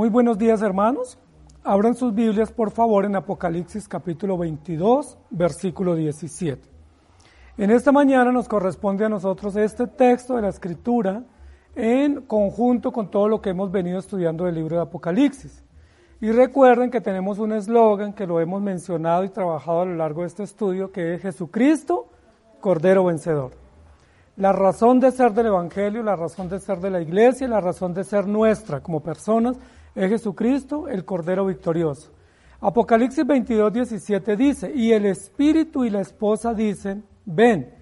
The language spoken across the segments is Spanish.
Muy buenos días hermanos. Abran sus Biblias por favor en Apocalipsis capítulo 22, versículo 17. En esta mañana nos corresponde a nosotros este texto de la Escritura en conjunto con todo lo que hemos venido estudiando del libro de Apocalipsis. Y recuerden que tenemos un eslogan que lo hemos mencionado y trabajado a lo largo de este estudio, que es Jesucristo, Cordero Vencedor. La razón de ser del Evangelio, la razón de ser de la iglesia, la razón de ser nuestra como personas es Jesucristo, el Cordero victorioso. Apocalipsis 22, 17 dice, y el Espíritu y la esposa dicen, ven,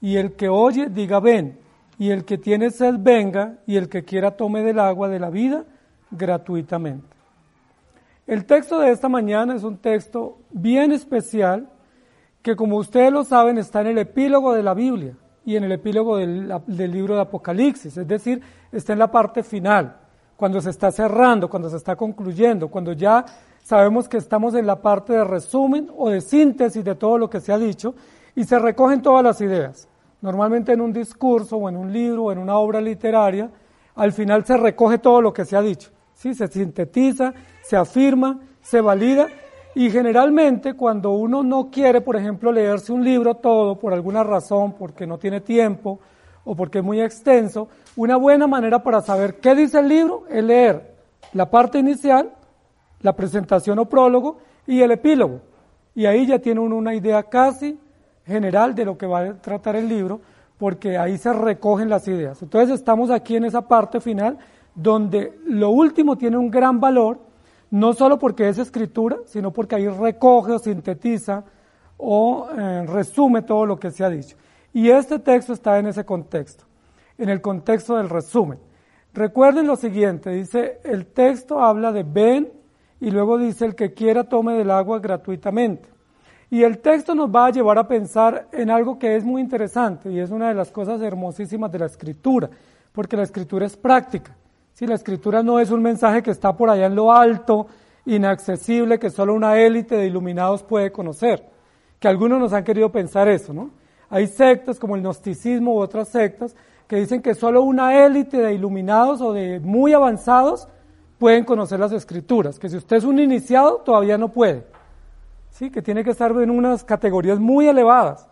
y el que oye diga, ven, y el que tiene sed venga, y el que quiera tome del agua de la vida gratuitamente. El texto de esta mañana es un texto bien especial que como ustedes lo saben está en el epílogo de la Biblia y en el epílogo del, del libro de Apocalipsis, es decir, está en la parte final cuando se está cerrando, cuando se está concluyendo, cuando ya sabemos que estamos en la parte de resumen o de síntesis de todo lo que se ha dicho y se recogen todas las ideas. Normalmente en un discurso o en un libro o en una obra literaria, al final se recoge todo lo que se ha dicho. ¿sí? Se sintetiza, se afirma, se valida y generalmente cuando uno no quiere, por ejemplo, leerse un libro todo por alguna razón, porque no tiene tiempo o porque es muy extenso, una buena manera para saber qué dice el libro es leer la parte inicial, la presentación o prólogo y el epílogo. Y ahí ya tiene una idea casi general de lo que va a tratar el libro, porque ahí se recogen las ideas. Entonces estamos aquí en esa parte final donde lo último tiene un gran valor, no solo porque es escritura, sino porque ahí recoge o sintetiza o eh, resume todo lo que se ha dicho. Y este texto está en ese contexto en el contexto del resumen. Recuerden lo siguiente, dice, el texto habla de ven y luego dice el que quiera tome del agua gratuitamente. Y el texto nos va a llevar a pensar en algo que es muy interesante y es una de las cosas hermosísimas de la escritura, porque la escritura es práctica. Si la escritura no es un mensaje que está por allá en lo alto, inaccesible, que solo una élite de iluminados puede conocer, que algunos nos han querido pensar eso, ¿no? Hay sectas como el gnosticismo u otras sectas que dicen que solo una élite de iluminados o de muy avanzados pueden conocer las escrituras, que si usted es un iniciado todavía no puede, ¿sí? que tiene que estar en unas categorías muy elevadas.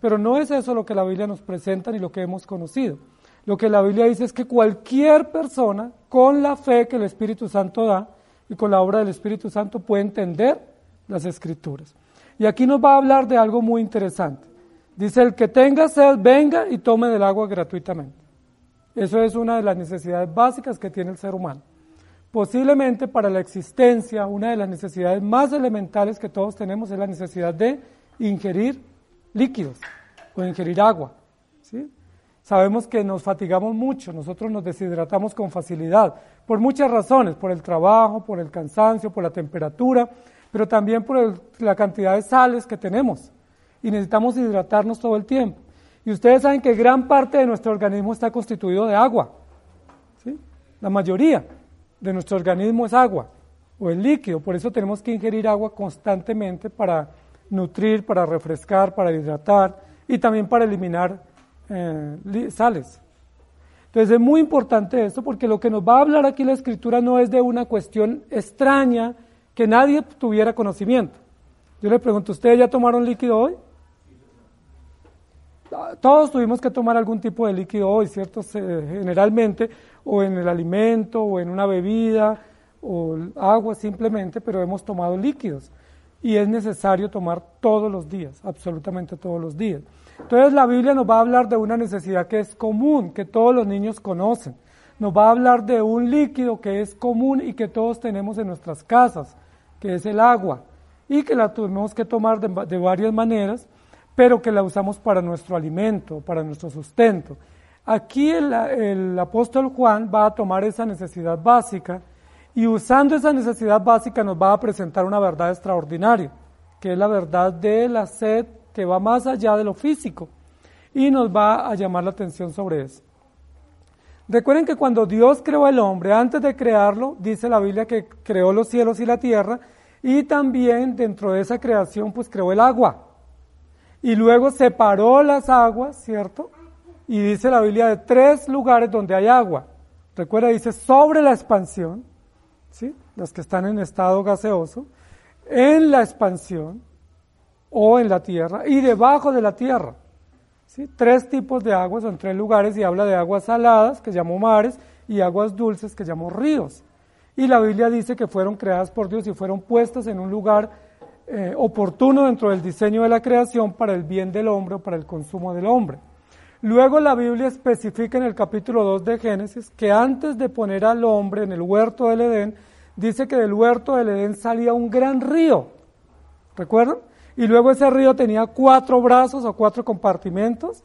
Pero no es eso lo que la Biblia nos presenta ni lo que hemos conocido. Lo que la Biblia dice es que cualquier persona, con la fe que el Espíritu Santo da y con la obra del Espíritu Santo, puede entender las escrituras. Y aquí nos va a hablar de algo muy interesante. Dice, el que tenga sed, venga y tome del agua gratuitamente. Eso es una de las necesidades básicas que tiene el ser humano. Posiblemente para la existencia, una de las necesidades más elementales que todos tenemos es la necesidad de ingerir líquidos o ingerir agua. ¿sí? Sabemos que nos fatigamos mucho, nosotros nos deshidratamos con facilidad, por muchas razones, por el trabajo, por el cansancio, por la temperatura, pero también por la cantidad de sales que tenemos y necesitamos hidratarnos todo el tiempo. Y ustedes saben que gran parte de nuestro organismo está constituido de agua. ¿sí? La mayoría de nuestro organismo es agua o el líquido, por eso tenemos que ingerir agua constantemente para nutrir, para refrescar, para hidratar y también para eliminar eh, sales. Entonces es muy importante esto porque lo que nos va a hablar aquí la escritura no es de una cuestión extraña que nadie tuviera conocimiento. Yo le pregunto, ¿ustedes ya tomaron líquido hoy? Todos tuvimos que tomar algún tipo de líquido hoy, ¿cierto? Generalmente, o en el alimento, o en una bebida, o agua simplemente, pero hemos tomado líquidos. Y es necesario tomar todos los días, absolutamente todos los días. Entonces la Biblia nos va a hablar de una necesidad que es común, que todos los niños conocen. Nos va a hablar de un líquido que es común y que todos tenemos en nuestras casas, que es el agua, y que la tenemos que tomar de, de varias maneras pero que la usamos para nuestro alimento, para nuestro sustento. Aquí el, apóstol Juan va a tomar esa necesidad básica y usando esa necesidad básica nos va a presentar una verdad extraordinaria, que es la verdad de la sed que va más allá de lo físico y nos va a llamar la atención sobre eso. Recuerden que cuando Dios creó al hombre, antes de crearlo, dice la Biblia que creó los cielos y la tierra y también dentro de esa creación pues creó el agua y luego separó las aguas, ¿cierto? Y dice la Biblia de tres lugares donde hay agua. Recuerda, dice sobre la expansión, ¿sí? las que están en estado gaseoso, en la expansión o en la tierra y debajo de la tierra. ¿sí? Tres tipos de aguas en tres lugares y habla de aguas saladas, que llamó mares, y aguas dulces, que llamó ríos. Y la Biblia dice que fueron creadas por Dios y fueron puestas en un lugar eh, oportuno dentro del diseño de la creación para el bien del hombre o para el consumo del hombre. Luego la Biblia especifica en el capítulo 2 de Génesis que antes de poner al hombre en el huerto del Edén, dice que del huerto del Edén salía un gran río. ¿Recuerdan? Y luego ese río tenía cuatro brazos o cuatro compartimentos.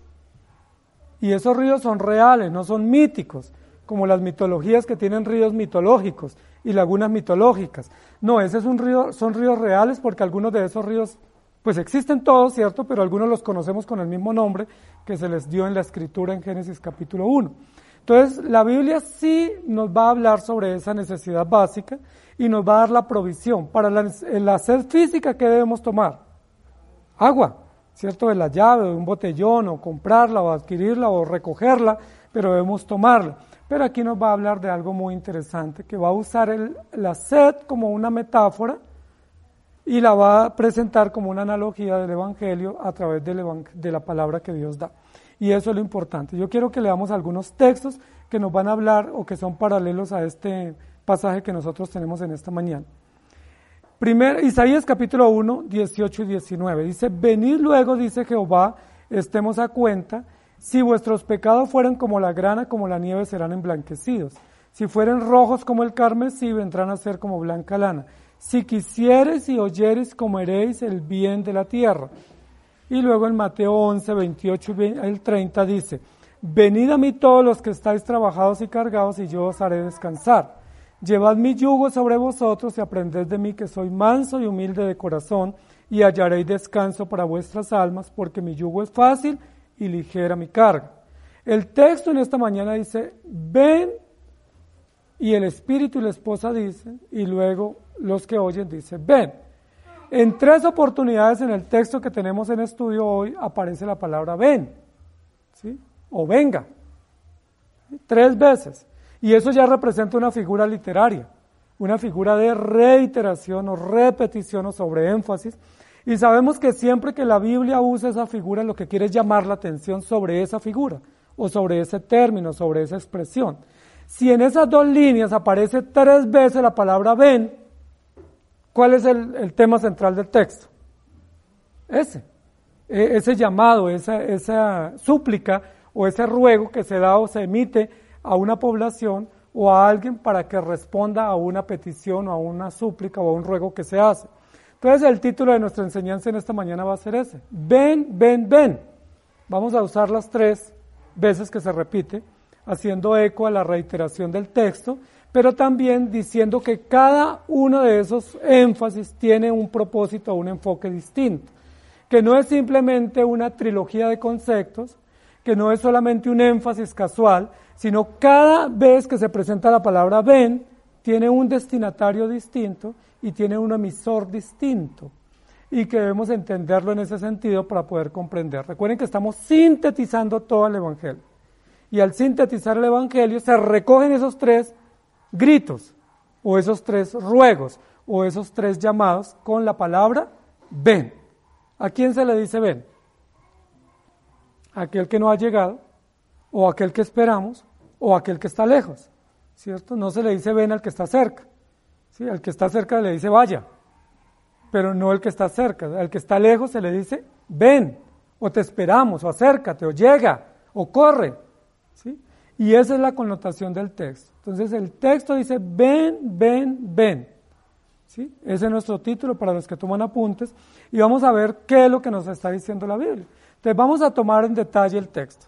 Y esos ríos son reales, no son míticos, como las mitologías que tienen ríos mitológicos y lagunas mitológicas. No, ese es un río, son ríos reales porque algunos de esos ríos pues existen todos, ¿cierto? Pero algunos los conocemos con el mismo nombre que se les dio en la escritura en Génesis capítulo 1. Entonces, la Biblia sí nos va a hablar sobre esa necesidad básica y nos va a dar la provisión para la, sed física que debemos tomar. Agua, ¿cierto? De la llave, de un botellón, o comprarla, o adquirirla, o recogerla, pero debemos tomarla. Pero aquí nos va a hablar de algo muy interesante, que va a usar la sed como una metáfora y la va a presentar como una analogía del Evangelio a través de la palabra que Dios da. Y eso es lo importante. Yo quiero que leamos algunos textos que nos van a hablar o que son paralelos a este pasaje que nosotros tenemos en esta mañana. Primer, Isaías capítulo 1, 18 y 19. Dice, venid luego, dice Jehová, estemos a cuenta, si vuestros pecados fueran como la grana, como la nieve, serán emblanquecidos. Si fueren rojos como el carmesí, vendrán a ser como blanca lana. Si quisieres y oyeres, comeréis el bien de la tierra. Y luego en Mateo 11, 28 y el 30 dice, Venid a mí todos los que estáis trabajados y cargados, y yo os haré descansar. Llevad mi yugo sobre vosotros y aprended de mí que soy manso y humilde de corazón, y hallaréis descanso para vuestras almas, porque mi yugo es fácil y ligera mi carga. El texto en esta mañana dice, ven, y el espíritu y la esposa dicen, y luego los que oyen dicen, ven. En tres oportunidades en el texto que tenemos en estudio hoy aparece la palabra ven, ¿sí? O venga. Tres veces. Y eso ya representa una figura literaria, una figura de reiteración o repetición o sobre énfasis. Y sabemos que siempre que la Biblia usa esa figura, lo que quiere es llamar la atención sobre esa figura o sobre ese término, sobre esa expresión. Si en esas dos líneas aparece tres veces la palabra ven, ¿cuál es el, tema central del texto? Ese, e, ese llamado, esa, esa súplica o ese ruego que se da o se emite a una población o a alguien para que responda a una petición o a una súplica o a un ruego que se hace. Entonces el título de nuestra enseñanza en esta mañana va a ser ese. Ven, ven, ven. Vamos a usar las tres veces que se repite, haciendo eco a la reiteración del texto, pero también diciendo que cada uno de esos énfasis tiene un propósito un enfoque distinto, que no es simplemente una trilogía de conceptos, que no es solamente un énfasis casual, sino cada vez que se presenta la palabra ven, tiene un destinatario distinto y tiene un emisor distinto y que debemos entenderlo en ese sentido para poder comprender. Recuerden que estamos sintetizando todo el Evangelio. Y al sintetizar el Evangelio se recogen esos tres gritos o esos tres ruegos o esos tres llamados con la palabra ven. ¿A quién se le dice ven? Aquel que no ha llegado o aquel que esperamos o aquel que está lejos, ¿cierto? No se le dice ven al que está cerca. ¿Sí? Al que está cerca le dice vaya, pero no el que está cerca. Al que está lejos se le dice ven, o te esperamos, o acércate, o llega, o corre. ¿sí? Y esa es la connotación del texto. Entonces el texto dice ven, ven, ven. ¿Sí? Ese es nuestro título para los que toman apuntes y vamos a ver qué es lo que nos está diciendo la Biblia. Entonces vamos a tomar en detalle el texto.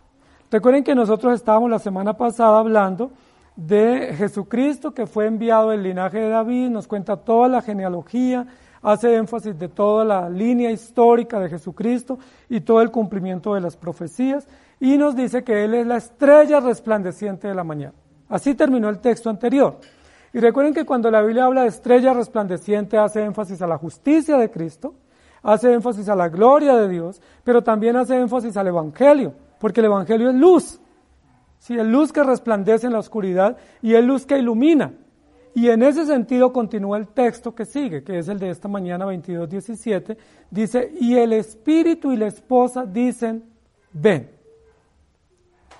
Recuerden que nosotros estábamos la semana pasada hablando de Jesucristo que fue enviado del linaje de David, nos cuenta toda la genealogía, hace énfasis de toda la línea histórica de Jesucristo y todo el cumplimiento de las profecías y nos dice que Él es la estrella resplandeciente de la mañana. Así terminó el texto anterior. Y recuerden que cuando la Biblia habla de estrella resplandeciente hace énfasis a la justicia de Cristo, hace énfasis a la gloria de Dios, pero también hace énfasis al Evangelio, porque el Evangelio es luz. Sí, es luz que resplandece en la oscuridad y es luz que ilumina. Y en ese sentido continúa el texto que sigue, que es el de esta mañana 22.17. Dice, y el espíritu y la esposa dicen, ven.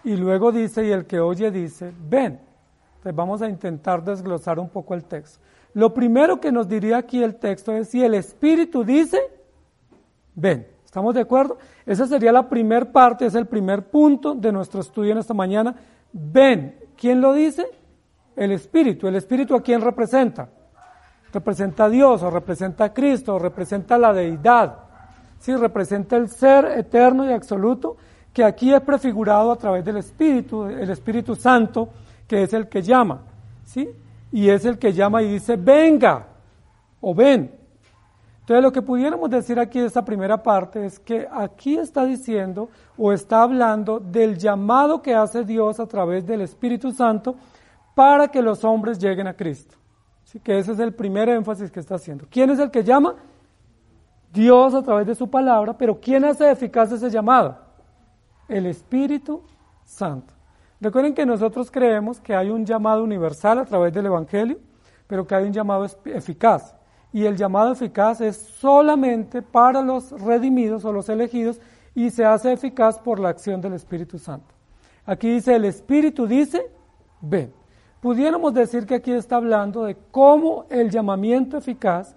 Y luego dice, y el que oye dice, ven. Entonces vamos a intentar desglosar un poco el texto. Lo primero que nos diría aquí el texto es, si el espíritu dice, ven. ¿Estamos de acuerdo? Esa sería la primera parte, es el primer punto de nuestro estudio en esta mañana. Ven. ¿Quién lo dice? el Espíritu. ¿El Espíritu a quién representa? Representa a Dios o representa a Cristo o representa a la deidad. Sí, representa el ser eterno y absoluto que aquí es prefigurado a través del Espíritu, el Espíritu Santo, que es el que llama. ¿Sí? Y es el que llama y dice, venga o ven. Entonces lo que pudiéramos decir aquí de esta primera parte es que aquí está diciendo o está hablando del llamado que hace Dios a través del Espíritu Santo para que los hombres lleguen a Cristo. Así que ese es el primer énfasis que está haciendo. ¿Quién es el que llama? Dios a través de su palabra, pero ¿quién hace eficaz ese llamado? El Espíritu Santo. Recuerden que nosotros creemos que hay un llamado universal a través del Evangelio, pero que hay un llamado eficaz. Y el llamado eficaz es solamente para los redimidos o los elegidos y se hace eficaz por la acción del Espíritu Santo. Aquí dice, el Espíritu dice, ven pudiéramos decir que aquí está hablando de cómo el llamamiento eficaz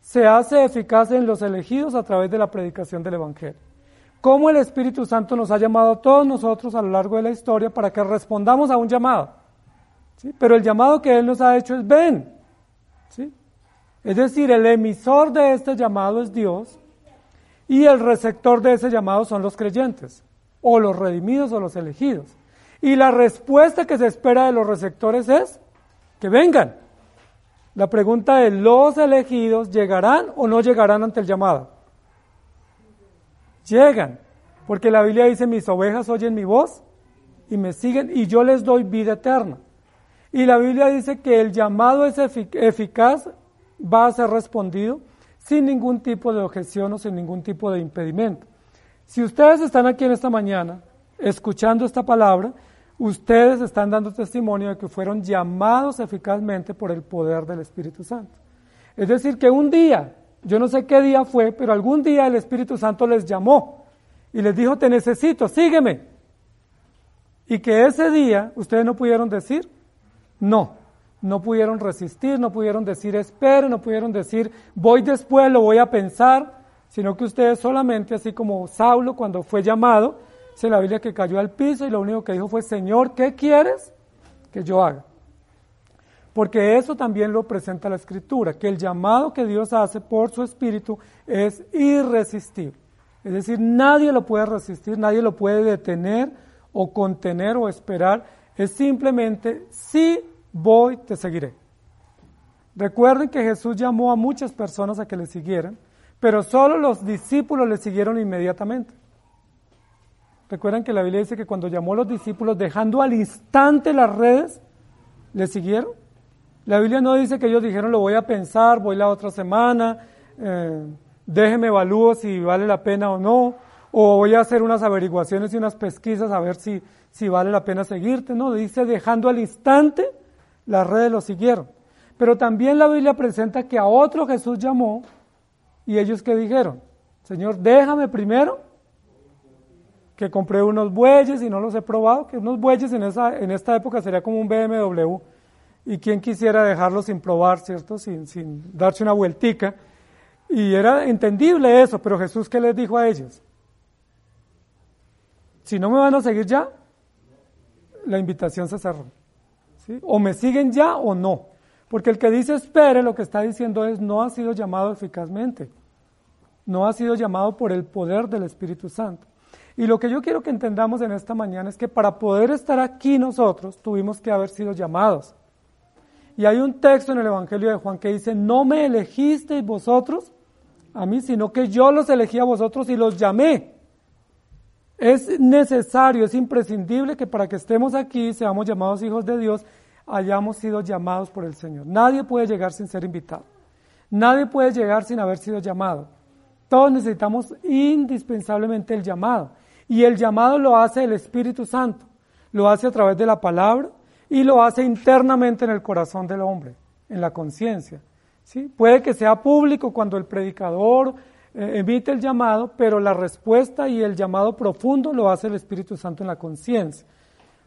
se hace eficaz en los elegidos a través de la predicación del Evangelio. Cómo el Espíritu Santo nos ha llamado a todos nosotros a lo largo de la historia para que respondamos a un llamado. ¿sí? Pero el llamado que Él nos ha hecho es ven. ¿sí? Es decir, el emisor de este llamado es Dios y el receptor de ese llamado son los creyentes, o los redimidos o los elegidos. Y la respuesta que se espera de los receptores es que vengan. La pregunta es, ¿los elegidos llegarán o no llegarán ante el llamado? Llegan, porque la Biblia dice, mis ovejas oyen mi voz y me siguen y yo les doy vida eterna. Y la Biblia dice que el llamado es eficaz, va a ser respondido sin ningún tipo de objeción o sin ningún tipo de impedimento. Si ustedes están aquí en esta mañana escuchando esta palabra, ustedes están dando testimonio de que fueron llamados eficazmente por el poder del Espíritu Santo. Es decir, que un día, yo no sé qué día fue, pero algún día el Espíritu Santo les llamó y les dijo, te necesito, sígueme. Y que ese día ustedes no pudieron decir, no, no pudieron resistir, no pudieron decir, espere, no pudieron decir, voy después, lo voy a pensar, sino que ustedes solamente, así como Saulo cuando fue llamado, Dice la Biblia que cayó al piso y lo único que dijo fue, Señor, ¿qué quieres que yo haga? Porque eso también lo presenta la Escritura, que el llamado que Dios hace por su Espíritu es irresistible. Es decir, nadie lo puede resistir, nadie lo puede detener o contener o esperar. Es simplemente, si voy, te seguiré. Recuerden que Jesús llamó a muchas personas a que le siguieran, pero solo los discípulos le siguieron inmediatamente. Recuerdan que la Biblia dice que cuando llamó a los discípulos, dejando al instante las redes, le siguieron. La Biblia no dice que ellos dijeron, lo voy a pensar, voy la otra semana, eh, déjeme evalúo si vale la pena o no, o voy a hacer unas averiguaciones y unas pesquisas a ver si, si vale la pena seguirte. No, dice dejando al instante, las redes lo siguieron. Pero también la Biblia presenta que a otro Jesús llamó y ellos que dijeron, Señor, déjame primero que compré unos bueyes y no los he probado, que unos bueyes en, esa, en esta época sería como un BMW. Y quién quisiera dejarlo sin probar, ¿cierto? Sin, sin darse una vueltica. Y era entendible eso, pero Jesús, ¿qué les dijo a ellos? Si no me van a seguir ya, la invitación se cerró. O me siguen ya o no. Porque el que dice espere, lo que está diciendo es no ha sido llamado eficazmente. No ha sido llamado por el poder del Espíritu Santo. Y lo que yo quiero que entendamos en esta mañana es que para poder estar aquí nosotros tuvimos que haber sido llamados. Y hay un texto en el Evangelio de Juan que dice, no me elegisteis vosotros a mí, sino que yo los elegí a vosotros y los llamé. Es necesario, es imprescindible que para que estemos aquí, seamos llamados hijos de Dios, hayamos sido llamados por el Señor. Nadie puede llegar sin ser invitado. Nadie puede llegar sin haber sido llamado. Todos necesitamos indispensablemente el llamado. Y el llamado lo hace el Espíritu Santo, lo hace a través de la palabra y lo hace internamente en el corazón del hombre. en la conciencia. ¿sí? Puede que sea público cuando el predicador emite el llamado, pero la respuesta y el llamado profundo lo hace el Espíritu Santo en la conciencia.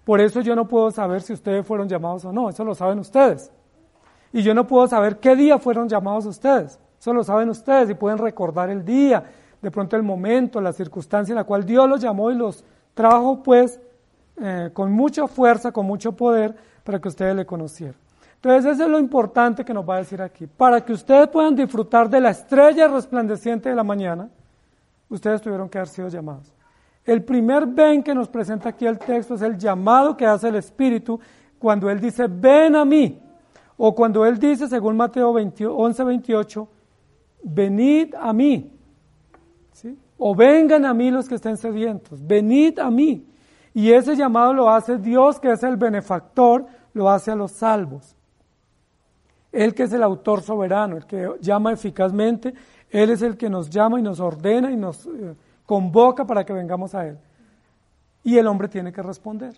Por eso yo no puedo saber si ustedes fueron llamados o no, eso lo saben ustedes. Y yo no puedo saber qué día fueron llamados ustedes, eso lo saben ustedes y pueden recordar el día, de pronto el momento, la circunstancia en la cual Dios los llamó y los trajo pues eh, con mucha fuerza, con mucho poder, para que ustedes le conocieran. Entonces, eso es lo importante que nos va a decir aquí. Para que ustedes puedan disfrutar de la estrella resplandeciente de la mañana, ustedes tuvieron que haber sido llamados. El primer ven que nos presenta aquí el texto es el llamado que hace el Espíritu cuando Él dice, ven a mí. O cuando Él dice, según Mateo 11, 28, venid a mí. ¿Sí? O vengan a mí los que estén sedientos, venid a mí. Y ese llamado lo hace Dios, que es el benefactor, lo hace a los salvos. Él que es el autor soberano, el que llama eficazmente, Él es el que nos llama y nos ordena y nos eh, convoca para que vengamos a Él. Y el hombre tiene que responder.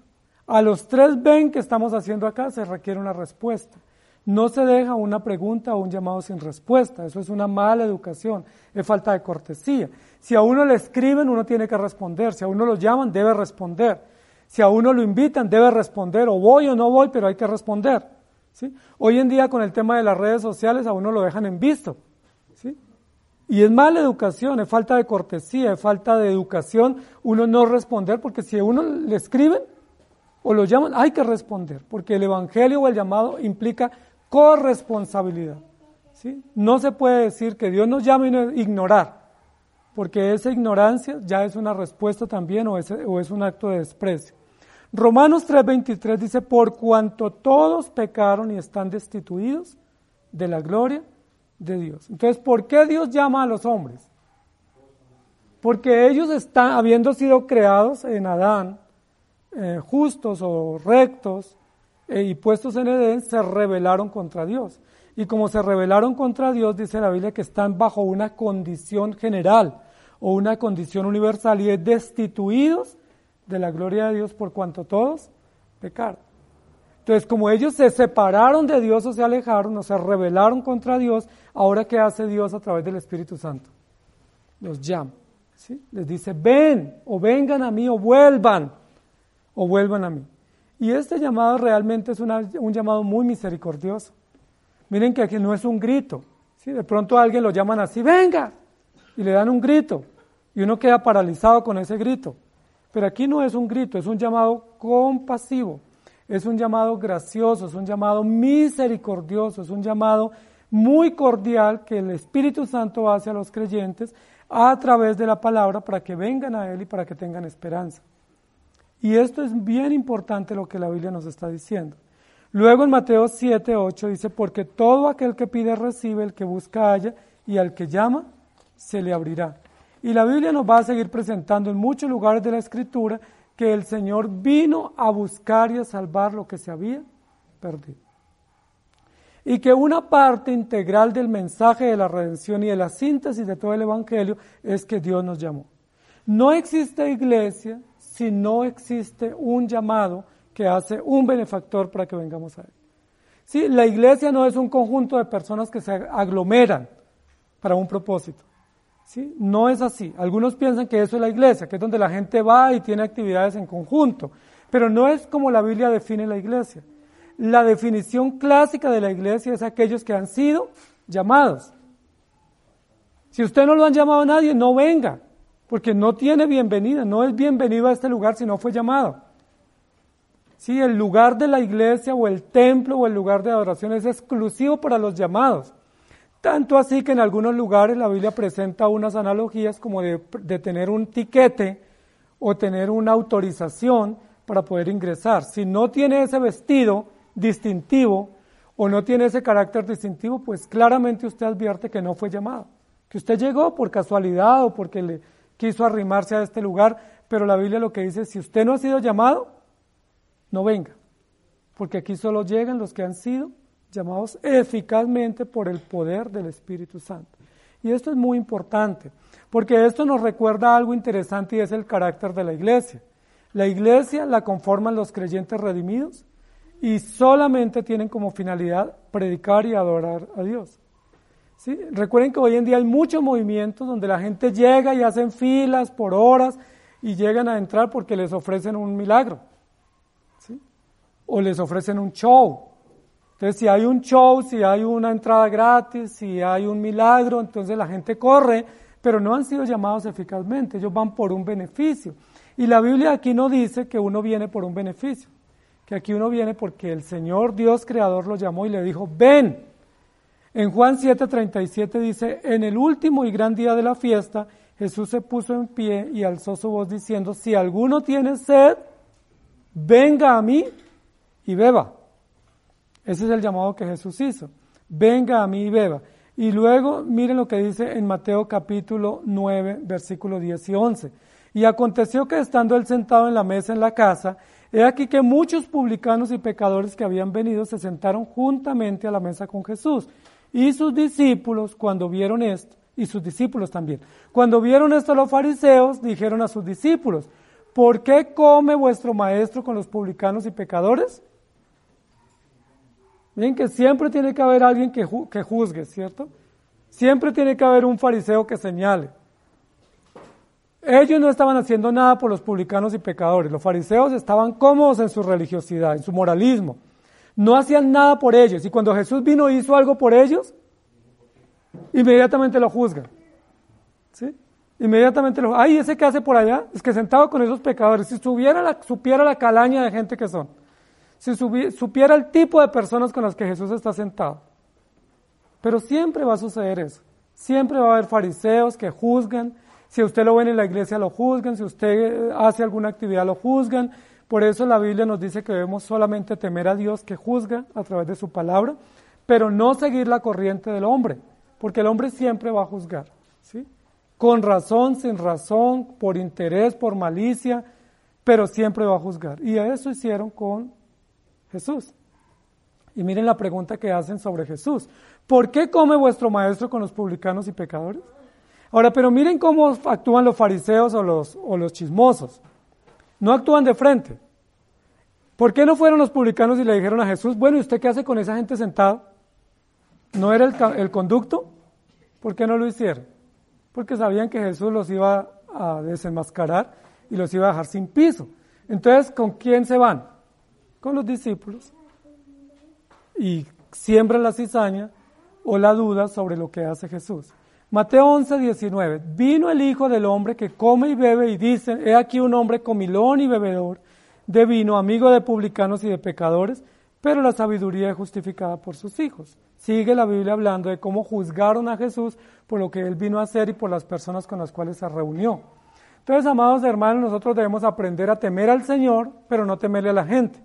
A los tres ven que estamos haciendo acá se requiere una respuesta. No se deja una pregunta o un llamado sin respuesta. Eso es una mala educación, es falta de cortesía. Si a uno le escriben, uno tiene que responder. Si a uno lo llaman, debe responder. Si a uno lo invitan, debe responder. O voy o no voy, pero hay que responder. Hoy en día con el tema de las redes sociales a uno lo dejan en visto. ¿sí? Y es mala educación, es falta de cortesía, es falta de educación uno no responder, porque si a uno le escriben o lo llaman, hay que responder, porque el Evangelio o el llamado implica corresponsabilidad. ¿sí? No se puede decir que Dios nos llame y no ignorar, porque esa ignorancia ya es una respuesta también o o es un acto de desprecio. Romanos 3:23 dice, por cuanto todos pecaron y están destituidos de la gloria de Dios. Entonces, ¿por qué Dios llama a los hombres? Porque ellos están, habiendo sido creados en Adán, eh, justos o rectos eh, y puestos en Edén, se rebelaron contra Dios. Y como se rebelaron contra Dios, dice la Biblia que están bajo una condición general o una condición universal y es destituidos de la gloria de Dios por cuanto todos pecaron. Entonces, como ellos se separaron de Dios o se alejaron o se rebelaron contra Dios, ahora ¿qué hace Dios a través del Espíritu Santo? Los llama. ¿sí? Les dice, ven o vengan a mí o vuelvan o vuelvan a mí. Y este llamado realmente es un llamado muy misericordioso. Miren que aquí no es un grito. ¿sí? De pronto a alguien lo llaman así, venga, y le dan un grito. Y uno queda paralizado con ese grito. Pero aquí no es un grito, es un llamado compasivo, es un llamado gracioso, es un llamado misericordioso, es un llamado muy cordial que el Espíritu Santo hace a los creyentes a través de la palabra para que vengan a Él y para que tengan esperanza. Y esto es bien importante lo que la Biblia nos está diciendo. Luego en Mateo 7, 8 dice, porque todo aquel que pide recibe, el que busca halla, y al que llama se le abrirá. Y la Biblia nos va a seguir presentando en muchos lugares de la Escritura que el Señor vino a buscar y a salvar lo que se había perdido. Y que una parte integral del mensaje de la redención y de la síntesis de todo el Evangelio es que Dios nos llamó. No existe iglesia si no existe un llamado que hace un benefactor para que vengamos a Él. Sí, la iglesia no es un conjunto de personas que se aglomeran para un propósito. ¿Sí? No es así. Algunos piensan que eso es la iglesia, que es donde la gente va y tiene actividades en conjunto, pero no es como la Biblia define la iglesia. La definición clásica de la iglesia es aquellos que han sido llamados. Si usted no lo han llamado a nadie, no venga, porque no tiene bienvenida, no es bienvenido a este lugar si no fue llamado. Sí, el lugar de la iglesia o el templo o el lugar de adoración es exclusivo para los llamados. Tanto así que en algunos lugares la Biblia presenta unas analogías como de, tener un tiquete o tener una autorización para poder ingresar. Si no tiene ese vestido distintivo o no tiene ese carácter distintivo, pues claramente usted advierte que no fue llamado, que usted llegó por casualidad o porque le quiso arrimarse a este lugar, pero la Biblia lo que dice es, si usted no ha sido llamado, no venga, porque aquí solo llegan los que han sido llamados eficazmente por el poder del Espíritu Santo. Y esto es muy importante, porque esto nos recuerda algo interesante y es el carácter de la iglesia. La iglesia la conforman los creyentes redimidos y solamente tienen como finalidad predicar y adorar a Dios. ¿Sí? Recuerden que hoy en día hay muchos movimientos donde la gente llega y hacen filas por horas y llegan a entrar porque les ofrecen un milagro. ¿sí? O les ofrecen un show. Entonces, si hay un show, si hay una entrada gratis, si hay un milagro, entonces la gente corre, pero no han sido llamados eficazmente, ellos van por un beneficio. Y la Biblia aquí no dice que uno viene por un beneficio, que aquí uno viene porque el Señor Dios Creador lo llamó y le dijo, ven. En Juan 7:37 dice, en el último y gran día de la fiesta, Jesús se puso en pie y alzó su voz diciendo, si alguno tiene sed, venga a mí y beba. Ese es el llamado que Jesús hizo. Venga a mí y beba. Y luego miren lo que dice en Mateo capítulo 9, versículo 10 y 11. Y aconteció que estando él sentado en la mesa en la casa, he aquí que muchos publicanos y pecadores que habían venido se sentaron juntamente a la mesa con Jesús. Y sus discípulos, cuando vieron esto, y sus discípulos también, cuando vieron esto los fariseos, dijeron a sus discípulos, ¿por qué come vuestro maestro con los publicanos y pecadores? Miren que siempre tiene que haber alguien que, juzgue, ¿cierto? Siempre tiene que haber un fariseo que señale. Ellos no estaban haciendo nada por los publicanos y pecadores. Los fariseos estaban cómodos en su religiosidad, en su moralismo. No hacían nada por ellos. Y cuando Jesús vino e hizo algo por ellos, inmediatamente lo juzgan. ¿Sí? Inmediatamente lo ay, ese que hace por allá, es que sentado con esos pecadores, si supiera la calaña de gente que son si supiera el tipo de personas con las que Jesús está sentado. Pero siempre va a suceder eso. Siempre va a haber fariseos que juzgan. Si usted lo ven en la iglesia, lo juzgan. Si usted hace alguna actividad, lo juzgan. Por eso la Biblia nos dice que debemos solamente temer a Dios que juzga a través de su palabra, pero no seguir la corriente del hombre, porque el hombre siempre va a juzgar. ¿sí? Con razón, sin razón, por interés, por malicia, pero siempre va a juzgar. Y eso hicieron con Jesús. Y miren la pregunta que hacen sobre Jesús. ¿Por qué come vuestro maestro con los publicanos y pecadores? Ahora, pero miren cómo actúan los fariseos o los, chismosos. No actúan de frente. ¿Por qué no fueron los publicanos y le dijeron a Jesús, bueno, ¿y usted qué hace con esa gente sentada? ¿No era el, el conducto? ¿Por qué no lo hicieron? Porque sabían que Jesús los iba a desenmascarar y los iba a dejar sin piso. Entonces, ¿con quién se van? Con los discípulos y siembra la cizaña o la duda sobre lo que hace Jesús. Mateo 11, 19. Vino el Hijo del Hombre que come y bebe y dice, he aquí un hombre comilón y bebedor de vino, amigo de publicanos y de pecadores, pero la sabiduría es justificada por sus hijos. Sigue la Biblia hablando de cómo juzgaron a Jesús por lo que él vino a hacer y por las personas con las cuales se reunió. Entonces, amados hermanos, nosotros debemos aprender a temer al Señor, pero no temerle a la gente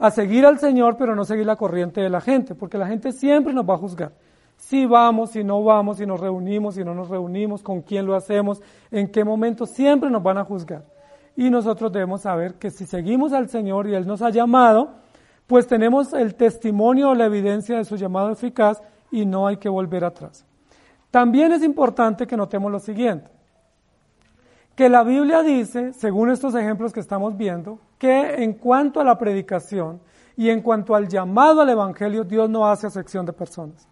a seguir al Señor, pero no seguir la corriente de la gente, porque la gente siempre nos va a juzgar. Si vamos, si no vamos, si nos reunimos, si no nos reunimos, con quién lo hacemos, en qué momento, siempre nos van a juzgar. Y nosotros debemos saber que si seguimos al Señor y Él nos ha llamado, pues tenemos el testimonio o la evidencia de su llamado eficaz y no hay que volver atrás. También es importante que notemos lo siguiente que la Biblia dice, según estos ejemplos que estamos viendo, que en cuanto a la predicación y en cuanto al llamado al Evangelio, Dios no hace acepción de personas.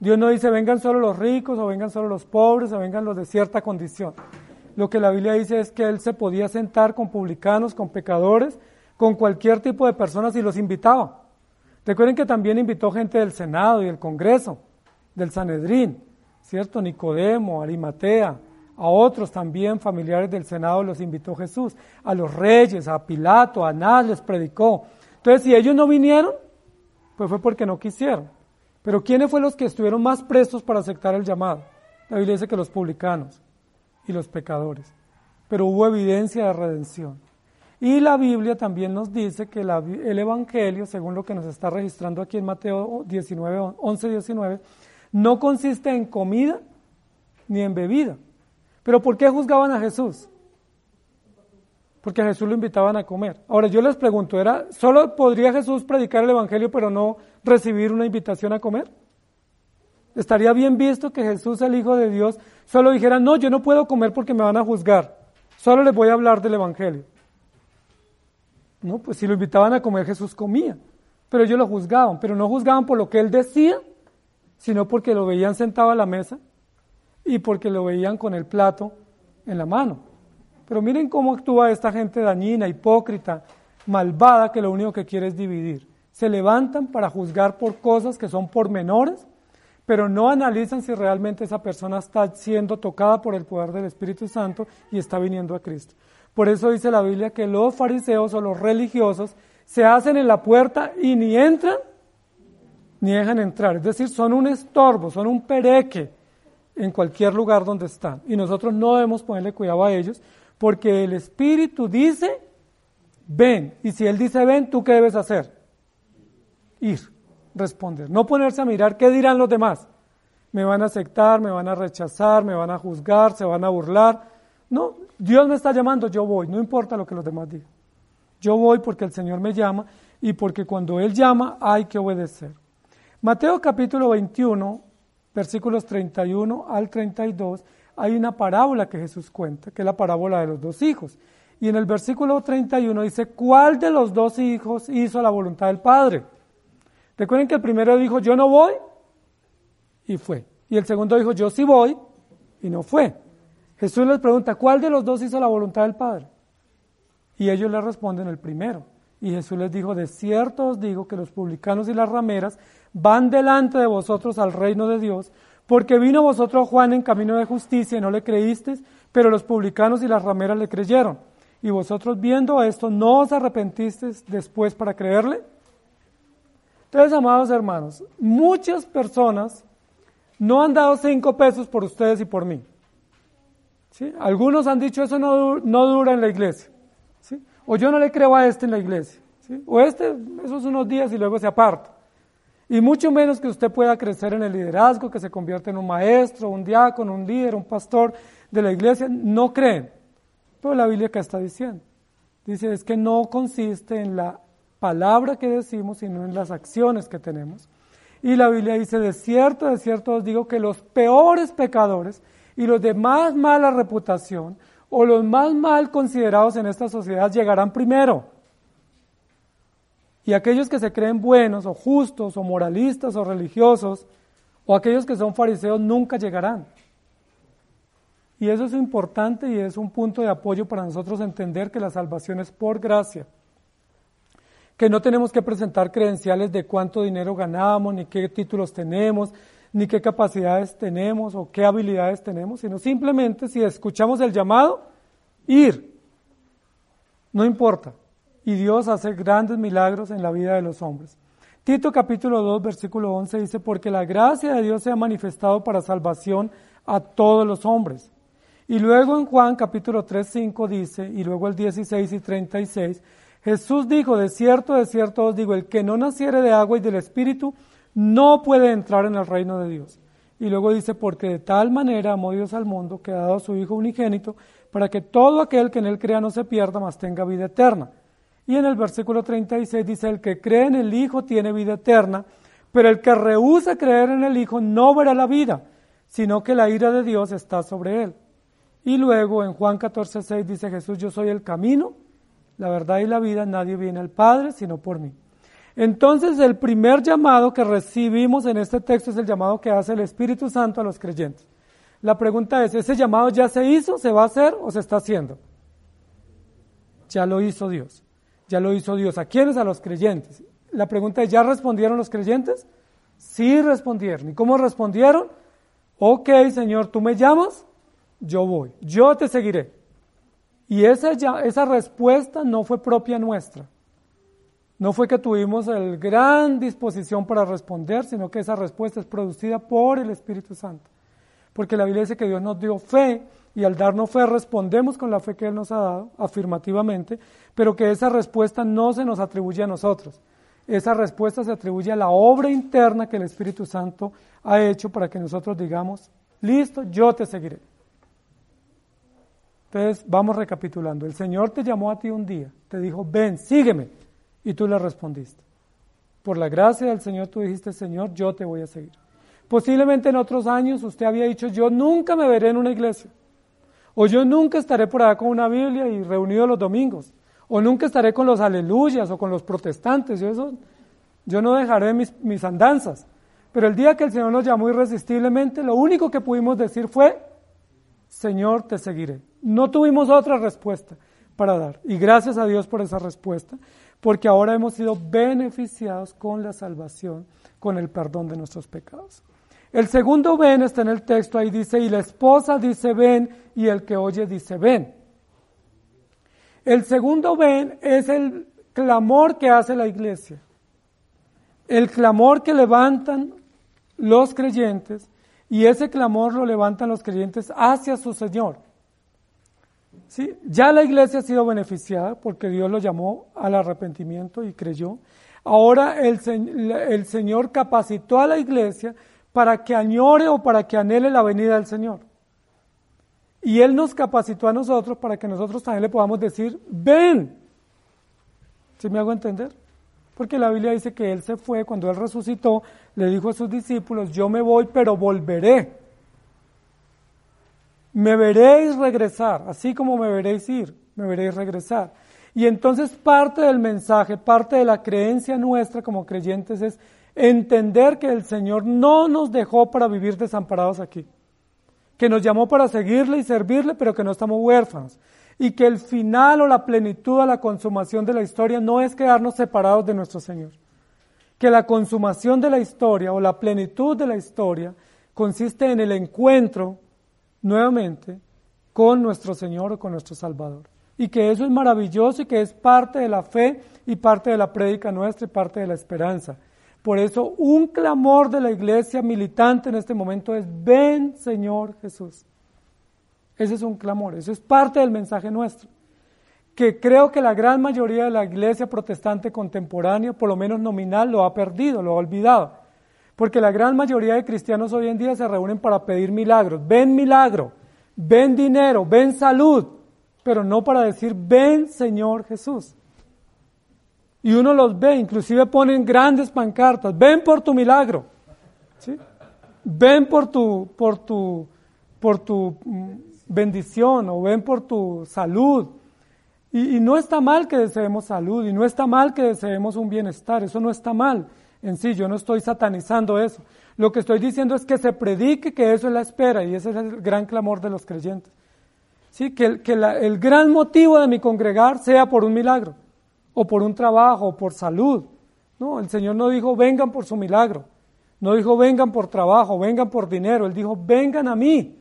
Dios no dice vengan solo los ricos o vengan solo los pobres o vengan los de cierta condición. Lo que la Biblia dice es que Él se podía sentar con publicanos, con pecadores, con cualquier tipo de personas y los invitaba. Recuerden que también invitó gente del Senado y del Congreso, del Sanedrín, ¿cierto? Nicodemo, Arimatea, a otros también familiares del Senado los invitó Jesús, a los reyes, a Pilato, a Anás les predicó. Entonces, si ellos no vinieron, pues fue porque no quisieron. Pero ¿quiénes fueron los que estuvieron más prestos para aceptar el llamado? La Biblia dice que los publicanos y los pecadores. Pero hubo evidencia de redención. Y la Biblia también nos dice que el Evangelio, según lo que nos está registrando aquí en Mateo 19, 11, 19, no consiste en comida ni en bebida, pero ¿por qué juzgaban a Jesús? Porque a Jesús lo invitaban a comer. Ahora yo les pregunto, ¿era solo podría Jesús predicar el evangelio pero no recibir una invitación a comer? ¿Estaría bien visto que Jesús, el Hijo de Dios, solo dijera, no, yo no puedo comer porque me van a juzgar, solo les voy a hablar del Evangelio? No, pues si lo invitaban a comer, Jesús comía. Pero ellos lo juzgaban, pero no juzgaban por lo que él decía, sino porque lo veían sentado a la mesa y porque lo veían con el plato en la mano. Pero miren cómo actúa esta gente dañina, hipócrita, malvada, que lo único que quiere es dividir. Se levantan para juzgar por cosas que son pormenores, pero no analizan si realmente esa persona está siendo tocada por el poder del Espíritu Santo y está viniendo a Cristo. Por eso dice la Biblia que los fariseos o los religiosos se hacen en la puerta y ni entran ni dejan entrar. Es decir, son un estorbo, son un pereque en cualquier lugar donde están. Y nosotros no debemos ponerle cuidado a ellos porque el Espíritu dice, ven. Y si Él dice, ven, ¿tú qué debes hacer? Ir, responder. No ponerse a mirar qué dirán los demás. Me van a aceptar, me van a rechazar, me van a juzgar, se van a burlar. No, Dios me está llamando, yo voy, no importa lo que los demás digan. Yo voy porque el Señor me llama y porque cuando Él llama hay que obedecer. Mateo capítulo 21, versículos 31 al 32, hay una parábola que Jesús cuenta, que es la parábola de los dos hijos. Y en el versículo 31 dice, ¿cuál de los dos hijos hizo la voluntad del Padre? Recuerden que el primero dijo, yo no voy, y fue. Y el segundo dijo, yo sí voy, y no fue. Jesús les pregunta, ¿cuál de los dos hizo la voluntad del Padre? Y ellos le responden el primero. Y Jesús les dijo, de cierto os digo que los publicanos y las rameras van delante de vosotros al reino de Dios, porque vino vosotros Juan en camino de justicia y no le creísteis, pero los publicanos y las rameras le creyeron. Y vosotros viendo esto, ¿no os arrepentisteis después para creerle? Entonces, amados hermanos, muchas personas no han dado cinco pesos por ustedes y por mí. ¿Sí? Algunos han dicho eso no, no dura en la iglesia. O yo no le creo a este en la iglesia. O este, esos unos días y luego se aparta. Y mucho menos que usted pueda crecer en el liderazgo, que se convierta en un maestro, un diácono, un líder, un pastor de la iglesia. No creen. Pero la Biblia acá está diciendo. Dice, es que no consiste en la palabra que decimos, sino en las acciones que tenemos. Y la Biblia dice, de cierto, de cierto os digo que los peores pecadores y los de más mala reputación o los más mal considerados en esta sociedad llegarán primero. Y aquellos que se creen buenos o justos o moralistas o religiosos o aquellos que son fariseos nunca llegarán. Y eso es importante y es un punto de apoyo para nosotros entender que la salvación es por gracia. Que no tenemos que presentar credenciales de cuánto dinero ganamos, ni qué títulos tenemos, ni qué capacidades tenemos o qué habilidades tenemos, sino simplemente si escuchamos el llamado, ir. No importa y Dios hace grandes milagros en la vida de los hombres. Tito capítulo 2 versículo 11 dice, porque la gracia de Dios se ha manifestado para salvación a todos los hombres. Y luego en Juan capítulo 3, 5 dice, y luego el 16 y 36, Jesús dijo, de cierto, de cierto os digo, el que no naciere de agua y del Espíritu no puede entrar en el reino de Dios. Y luego dice, porque de tal manera amó Dios al mundo que ha dado su Hijo unigénito, para que todo aquel que en él crea no se pierda, mas tenga vida eterna. Y en el versículo 36 dice, el que cree en el Hijo tiene vida eterna, pero el que rehúsa creer en el Hijo no verá la vida, sino que la ira de Dios está sobre él. Y luego en Juan 14, 6 dice Jesús, yo soy el camino, la verdad y la vida, nadie viene al Padre sino por mí. Entonces el primer llamado que recibimos en este texto es el llamado que hace el Espíritu Santo a los creyentes. La pregunta es, ¿ese llamado ya se hizo, se va a hacer o se está haciendo? Ya lo hizo Dios. Ya lo hizo Dios. ¿A quiénes? A los creyentes. La pregunta es, ¿ya respondieron los creyentes? Sí respondieron. ¿Y cómo respondieron? Ok, Señor, tú me llamas, yo voy, yo te seguiré. Y esa, esa respuesta no fue propia nuestra. No fue que tuvimos el gran disposición para responder, sino que esa respuesta es producida por el Espíritu Santo. Porque la Biblia dice que Dios nos dio fe y al darnos fe respondemos con la fe que Él nos ha dado, afirmativamente, pero que esa respuesta no se nos atribuye a nosotros. Esa respuesta se atribuye a la obra interna que el Espíritu Santo ha hecho para que nosotros digamos, listo, yo te seguiré. Entonces, vamos recapitulando. El Señor te llamó a ti un día, te dijo, ven, sígueme, y tú le respondiste. Por la gracia del Señor tú dijiste, Señor, yo te voy a seguir. Posiblemente en otros años usted había dicho, yo nunca me veré en una iglesia. O yo nunca estaré por allá con una Biblia y reunido los domingos. O nunca estaré con los aleluyas o con los protestantes. Yo, eso, yo no dejaré mis, mis andanzas. Pero el día que el Señor nos llamó irresistiblemente, lo único que pudimos decir fue, Señor, te seguiré. No tuvimos otra respuesta para dar. Y gracias a Dios por esa respuesta, porque ahora hemos sido beneficiados con la salvación, con el perdón de nuestros pecados. El segundo ven está en el texto, ahí dice, y la esposa dice ven, y el que oye dice ven. El segundo ven es el clamor que hace la iglesia, el clamor que levantan los creyentes, y ese clamor lo levantan los creyentes hacia su Señor. ¿Sí? Ya la iglesia ha sido beneficiada porque Dios lo llamó al arrepentimiento y creyó. Ahora el, Señor capacitó a la iglesia para que añore o para que anhele la venida del Señor. Y Él nos capacitó a nosotros para que nosotros también le podamos decir, ven. ¿Sí me hago entender? Porque la Biblia dice que Él se fue, cuando Él resucitó, le dijo a sus discípulos, yo me voy, pero volveré me veréis regresar, así como me veréis ir, me veréis regresar. Y entonces parte del mensaje, parte de la creencia nuestra como creyentes es entender que el Señor no nos dejó para vivir desamparados aquí, que nos llamó para seguirle y servirle, pero que no estamos huérfanos. Y que el final o la plenitud o la consumación de la historia no es quedarnos separados de nuestro Señor. Que la consumación de la historia o la plenitud de la historia consiste en el encuentro nuevamente con nuestro Señor o con nuestro Salvador. Y que eso es maravilloso y que es parte de la fe y parte de la prédica nuestra y parte de la esperanza. Por eso un clamor de la iglesia militante en este momento es, ven Señor Jesús. Ese es un clamor, eso es parte del mensaje nuestro. Que creo que la gran mayoría de la iglesia protestante contemporánea, por lo menos nominal, lo ha perdido, lo ha olvidado. Porque la gran mayoría de cristianos hoy en día se reúnen para pedir milagros. Ven milagro, ven dinero, ven salud, pero no para decir, ven Señor Jesús. Y uno los ve, inclusive ponen grandes pancartas, ven por tu milagro, ¿sí? ven por tu, por tu, por tu mm, bendición o ven por tu salud. Y, y no está mal que deseemos salud y no está mal que deseemos un bienestar, eso no está mal en sí, yo no estoy satanizando eso. Lo que estoy diciendo es que se predique que eso es la espera y ese es el gran clamor de los creyentes. ¿Sí? Que, el gran motivo de mi congregar sea por un milagro, o por un trabajo, o por salud. No, el Señor no dijo vengan por su milagro, no dijo vengan por trabajo, vengan por dinero, Él dijo vengan a mí.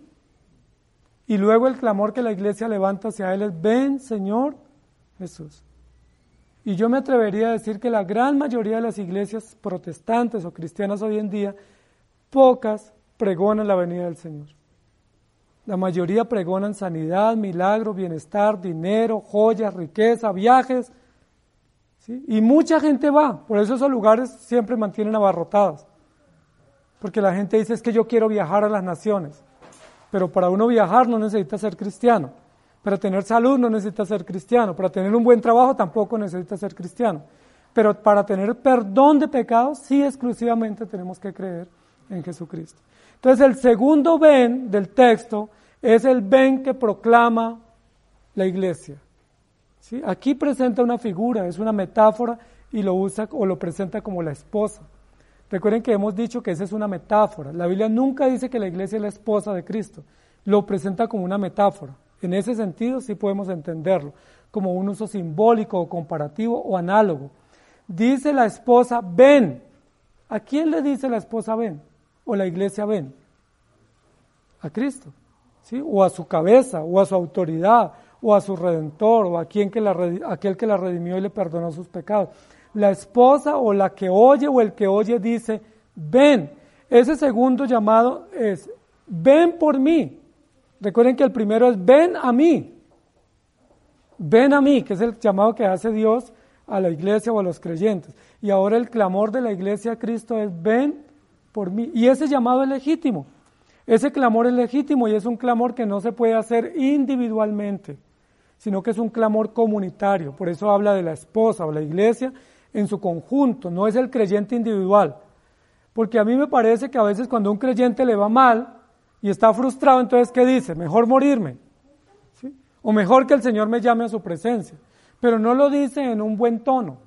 Y luego el clamor que la iglesia levanta hacia Él es ven Señor Jesús. Y yo me atrevería a decir que la gran mayoría de las iglesias protestantes o cristianas hoy en día, pocas pregonan la venida del Señor. La mayoría pregonan sanidad, milagro, bienestar, dinero, joyas, riqueza, viajes. Y mucha gente va, por eso esos lugares siempre mantienen abarrotados. Porque la gente dice es que yo quiero viajar a las naciones. Pero para uno viajar no necesita ser cristiano. Para tener salud no necesita ser cristiano. Para tener un buen trabajo tampoco necesita ser cristiano. Pero para tener perdón de pecados, sí exclusivamente tenemos que creer en Jesucristo. Entonces el segundo ven del texto es el ven que proclama la iglesia. Aquí presenta una figura, es una metáfora y lo usa o lo presenta como la esposa. Recuerden que hemos dicho que esa es una metáfora. La Biblia nunca dice que la iglesia es la esposa de Cristo. Lo presenta como una metáfora. En ese sentido sí podemos entenderlo como un uso simbólico o comparativo o análogo. Dice la esposa, ven. ¿A quién le dice la esposa ven? ¿O la iglesia ven? A Cristo. ¿sí? O a su cabeza, o a su autoridad, o a su redentor, o a quien que la, aquel que la redimió y le perdonó sus pecados. La esposa o la que oye o el que oye dice, ven. Ese segundo llamado es, ven por mí. Recuerden que el primero es ven a mí. Ven a mí, que es el llamado que hace Dios a la iglesia o a los creyentes. Y ahora el clamor de la iglesia a Cristo es ven por mí. Y ese llamado es legítimo. Ese clamor es legítimo y es un clamor que no se puede hacer individualmente, sino que es un clamor comunitario. Por eso habla de la esposa o la iglesia en su conjunto, no es el creyente individual. Porque a mí me parece que a veces cuando a un creyente le va mal, y está frustrado, entonces ¿qué dice? Mejor morirme. O mejor que el Señor me llame a su presencia. pero no lo dice en un buen tono.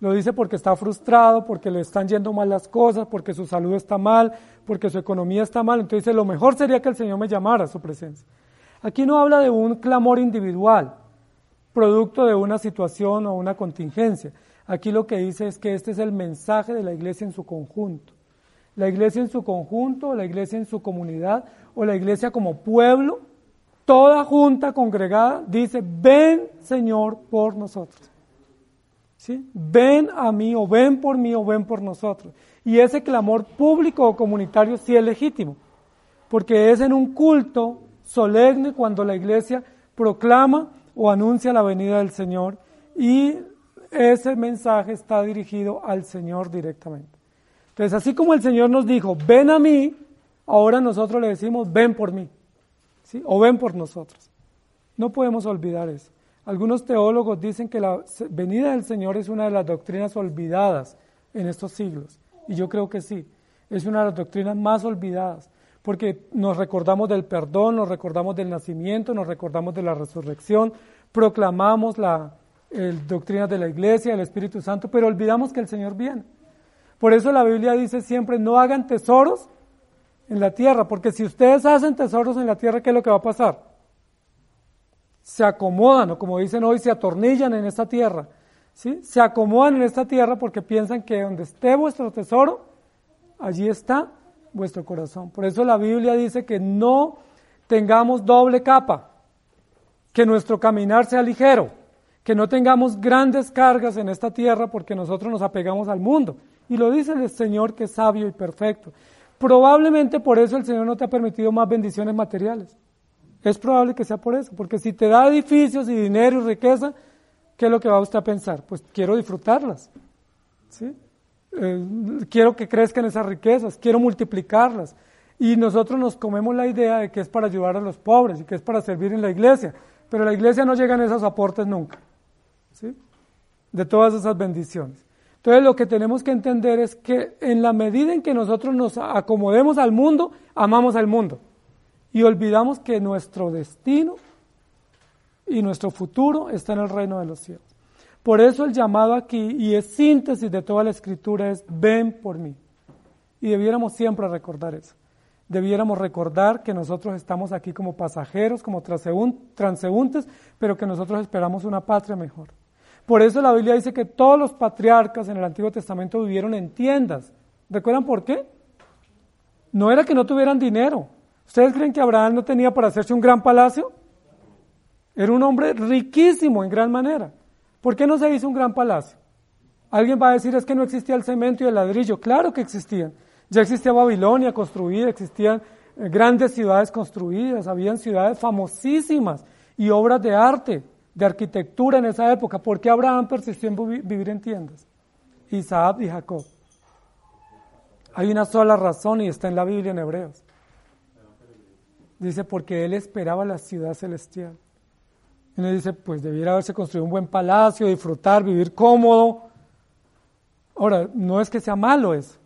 Lo dice porque está frustrado, porque le están yendo mal las cosas, porque su salud está mal, porque su economía está mal. Entonces dice, lo mejor sería que el Señor me llamara a su presencia. Aquí no habla de un clamor individual, producto de una situación o una contingencia. Aquí lo que dice es que este es el mensaje de la iglesia en su conjunto. La iglesia en su conjunto, la iglesia en su comunidad, o la iglesia como pueblo, toda junta congregada, dice, ven Señor por nosotros. ¿Sí? Ven a mí, o ven por mí, o ven por nosotros. Y ese clamor público o comunitario sí es legítimo, porque es en un culto solemne cuando la iglesia proclama o anuncia la venida del Señor y ese mensaje está dirigido al Señor directamente. Entonces, así como el Señor nos dijo, ven a mí, ahora nosotros le decimos, ven por mí, ¿sí? o ven por nosotros. No podemos olvidar eso. Algunos teólogos dicen que la venida del Señor es una de las doctrinas olvidadas en estos siglos. Y yo creo que sí, es una de las doctrinas más olvidadas, porque nos recordamos del perdón, nos recordamos del nacimiento, nos recordamos de la resurrección, proclamamos la doctrina de la iglesia, del Espíritu Santo, pero olvidamos que el Señor viene. Por eso la Biblia dice siempre, no hagan tesoros en la tierra, porque si ustedes hacen tesoros en la tierra, ¿qué es lo que va a pasar? Se acomodan, o como dicen hoy, se atornillan en esta tierra. ¿sí? Se acomodan en esta tierra porque piensan que donde esté vuestro tesoro, allí está vuestro corazón. Por eso la Biblia dice que no tengamos doble capa, que nuestro caminar sea ligero, que no tengamos grandes cargas en esta tierra porque nosotros nos apegamos al mundo. Y lo dice el Señor que es sabio y perfecto. Probablemente por eso el Señor no te ha permitido más bendiciones materiales. Es probable que sea por eso, porque si te da edificios y dinero y riqueza, ¿qué es lo que va usted a pensar? Pues quiero disfrutarlas. ¿sí? Eh, quiero que crezcan esas riquezas, quiero multiplicarlas. Y nosotros nos comemos la idea de que es para ayudar a los pobres y que es para servir en la iglesia, pero la iglesia no llega en esos aportes nunca. ¿Sí? De todas esas bendiciones. Entonces lo que tenemos que entender es que en la medida en que nosotros nos acomodemos al mundo, amamos al mundo y olvidamos que nuestro destino y nuestro futuro está en el reino de los cielos. Por eso el llamado aquí, y es síntesis de toda la escritura, es ven por mí. Y debiéramos siempre recordar eso. Debiéramos recordar que nosotros estamos aquí como pasajeros, como transeúntes, pero que nosotros esperamos una patria mejor. Por eso la Biblia dice que todos los patriarcas en el Antiguo Testamento vivieron en tiendas. ¿Recuerdan por qué? No era que no tuvieran dinero. ¿Ustedes creen que Abraham no tenía para hacerse un gran palacio? Era un hombre riquísimo en gran manera. ¿Por qué no se hizo un gran palacio? Alguien va a decir es que no existía el cemento y el ladrillo. Claro que existían. Ya existía Babilonia construida, existían eh, grandes ciudades construidas, habían ciudades famosísimas y obras de arte de arquitectura en esa época. ¿Por qué Abraham persistió en vivir en tiendas? Isaac y Jacob. Hay una sola razón y está en la Biblia en Hebreos. Dice, porque él esperaba la ciudad celestial. Y uno dice, pues debiera haberse construido un buen palacio, disfrutar, vivir cómodo. Ahora, no es que sea malo eso,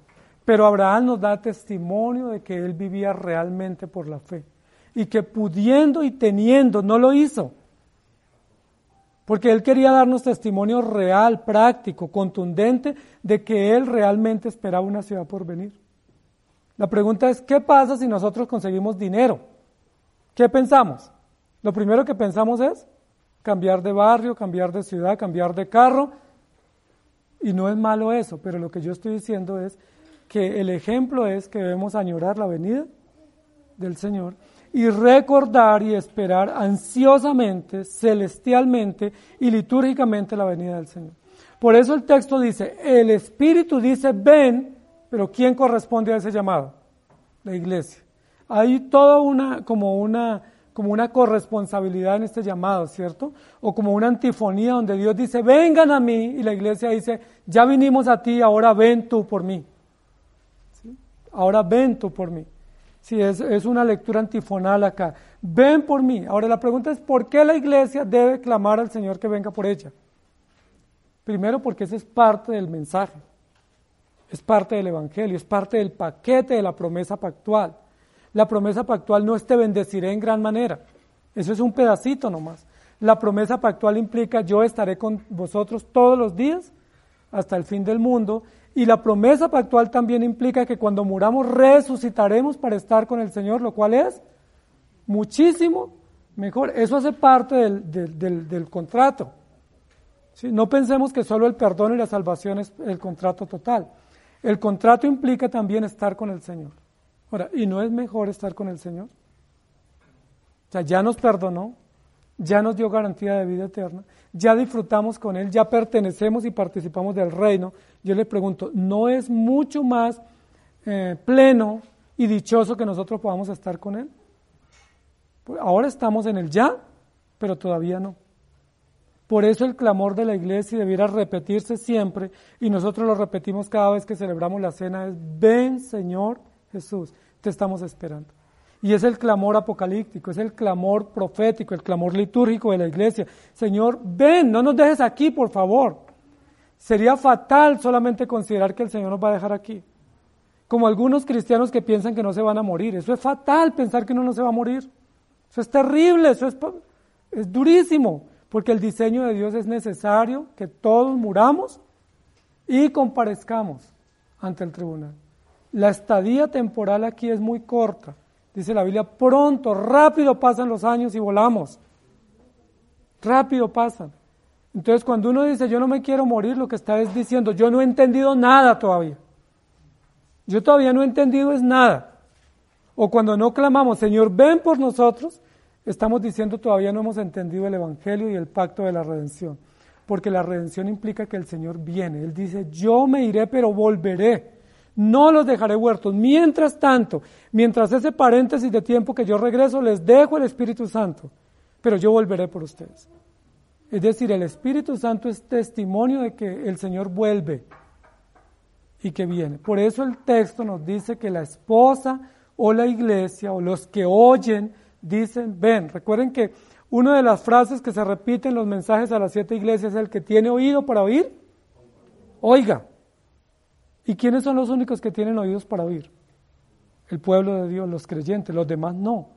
pero Abraham nos da testimonio de que él vivía realmente por la fe. Y que pudiendo y teniendo, no lo hizo porque Él quería darnos testimonio real, práctico, contundente de que Él realmente esperaba una ciudad por venir. La pregunta es, ¿qué pasa si nosotros conseguimos dinero? ¿Qué pensamos? Lo primero que pensamos es cambiar de barrio, cambiar de ciudad, cambiar de carro. Y no es malo eso, pero lo que yo estoy diciendo es que el ejemplo es que debemos añorar la venida del Señor y recordar y esperar ansiosamente, celestialmente y litúrgicamente la venida del Señor. Por eso el texto dice, el Espíritu dice, ven, pero ¿quién corresponde a ese llamado? La iglesia. Hay toda una, como una, como una corresponsabilidad en este llamado, ¿cierto? O como una antifonía donde Dios dice, vengan a mí, y la iglesia dice, ya vinimos a ti, ahora ven tú por mí. Ahora ven tú por mí. Sí, es, es una lectura antifonal acá. Ven por mí. Ahora la pregunta es, ¿por qué la iglesia debe clamar al Señor que venga por ella? Primero porque ese es parte del mensaje, es parte del Evangelio, es parte del paquete de la promesa pactual. La promesa pactual no es te bendeciré en gran manera, eso es un pedacito nomás. La promesa pactual implica yo estaré con vosotros todos los días hasta el fin del mundo. Y la promesa pactual también implica que cuando muramos resucitaremos para estar con el Señor, lo cual es muchísimo mejor. Eso hace parte del, del, contrato. No pensemos que solo el perdón y la salvación es el contrato total. El contrato implica también estar con el Señor. Ahora, ¿y no es mejor estar con el Señor? O sea, ya nos perdonó, ya nos dio garantía de vida eterna, ya disfrutamos con Él, ya pertenecemos y participamos del reino. Yo le pregunto, ¿no es mucho más eh, pleno y dichoso que nosotros podamos estar con Él? Pues ahora estamos en el ya, pero todavía no. Por eso el clamor de la iglesia debiera repetirse siempre y nosotros lo repetimos cada vez que celebramos la cena es, ven Señor Jesús, te estamos esperando. Y es el clamor apocalíptico, es el clamor profético, el clamor litúrgico de la iglesia. Señor, ven, no nos dejes aquí, por favor. Sería fatal solamente considerar que el Señor nos va a dejar aquí. Como algunos cristianos que piensan que no se van a morir. Eso es fatal pensar que uno no se va a morir. Eso es terrible, eso es, es durísimo, porque el diseño de Dios es necesario que todos muramos y comparezcamos ante el tribunal. La estadía temporal aquí es muy corta. Dice la Biblia, pronto, rápido pasan los años y volamos. Rápido pasan. Entonces cuando uno dice, yo no me quiero morir, lo que está es diciendo, yo no he entendido nada todavía. Yo todavía no he entendido es nada. O cuando no clamamos, Señor, ven por nosotros, estamos diciendo todavía no hemos entendido el Evangelio y el pacto de la redención. Porque la redención implica que el Señor viene. Él dice, yo me iré, pero volveré no los dejaré huertos. Mientras tanto, mientras ese paréntesis de tiempo que yo regreso, les dejo el Espíritu Santo, pero yo volveré por ustedes. Es decir, el Espíritu Santo es testimonio de que el Señor vuelve y que viene. Por eso el texto nos dice que la esposa o la iglesia o los que oyen dicen, ven, recuerden que una de las frases que se repiten en los mensajes a las siete iglesias es el que tiene oído para oír, oiga. ¿Y quiénes son los únicos que tienen oídos para oír? El pueblo de Dios, los creyentes, los demás no.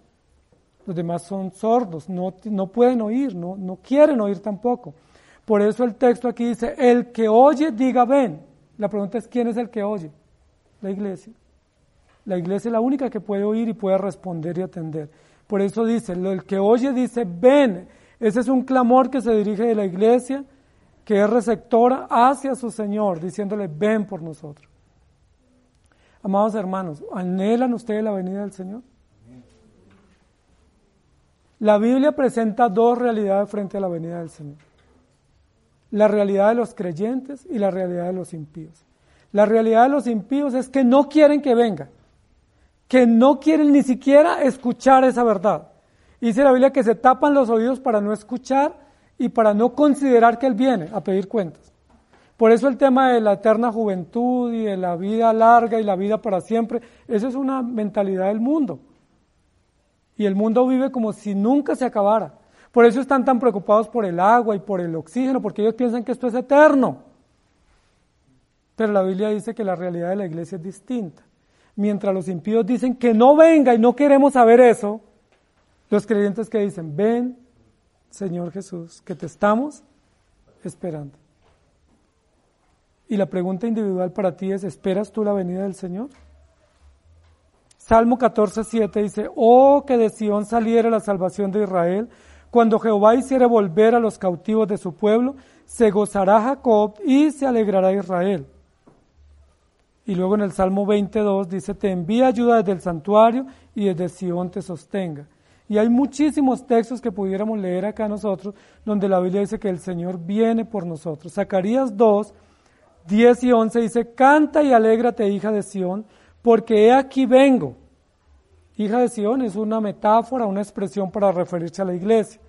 Los demás son sordos, no, no pueden oír, no, no quieren oír tampoco. Por eso el texto aquí dice, el que oye, diga ven. La pregunta es, ¿quién es el que oye? La iglesia. La iglesia es la única que puede oír y puede responder y atender. Por eso dice, el que oye dice, ven. Ese es un clamor que se dirige de la iglesia que es receptora hacia su Señor, diciéndole, ven por nosotros. Amados hermanos, ¿anhelan ustedes la venida del Señor? La Biblia presenta dos realidades frente a la venida del Señor. La realidad de los creyentes y la realidad de los impíos. La realidad de los impíos es que no quieren que venga, que no quieren ni siquiera escuchar esa verdad. Dice la Biblia que se tapan los oídos para no escuchar y para no considerar que Él viene a pedir cuentas. Por eso el tema de la eterna juventud y de la vida larga y la vida para siempre, eso es una mentalidad del mundo. Y el mundo vive como si nunca se acabara. Por eso están tan preocupados por el agua y por el oxígeno, porque ellos piensan que esto es eterno. Pero la Biblia dice que la realidad de la iglesia es distinta. Mientras los impíos dicen que no venga y no queremos saber eso, los creyentes que dicen, ven Señor Jesús, que te estamos esperando. Y la pregunta individual para ti es, ¿esperas tú la venida del Señor? Salmo 14, 7 dice, oh que de Sión saliera la salvación de Israel, cuando Jehová hiciera volver a los cautivos de su pueblo, se gozará Jacob y se alegrará Israel. Y luego en el Salmo 22 dice, te envía ayuda desde el santuario y desde Sión te sostenga. Y hay muchísimos textos que pudiéramos leer acá nosotros donde la Biblia dice que el Señor viene por nosotros. Zacarías 2, 10 y 11 dice, canta y alégrate hija de Sión, porque he aquí vengo. Hija de Sión es una metáfora, una expresión para referirse a la iglesia.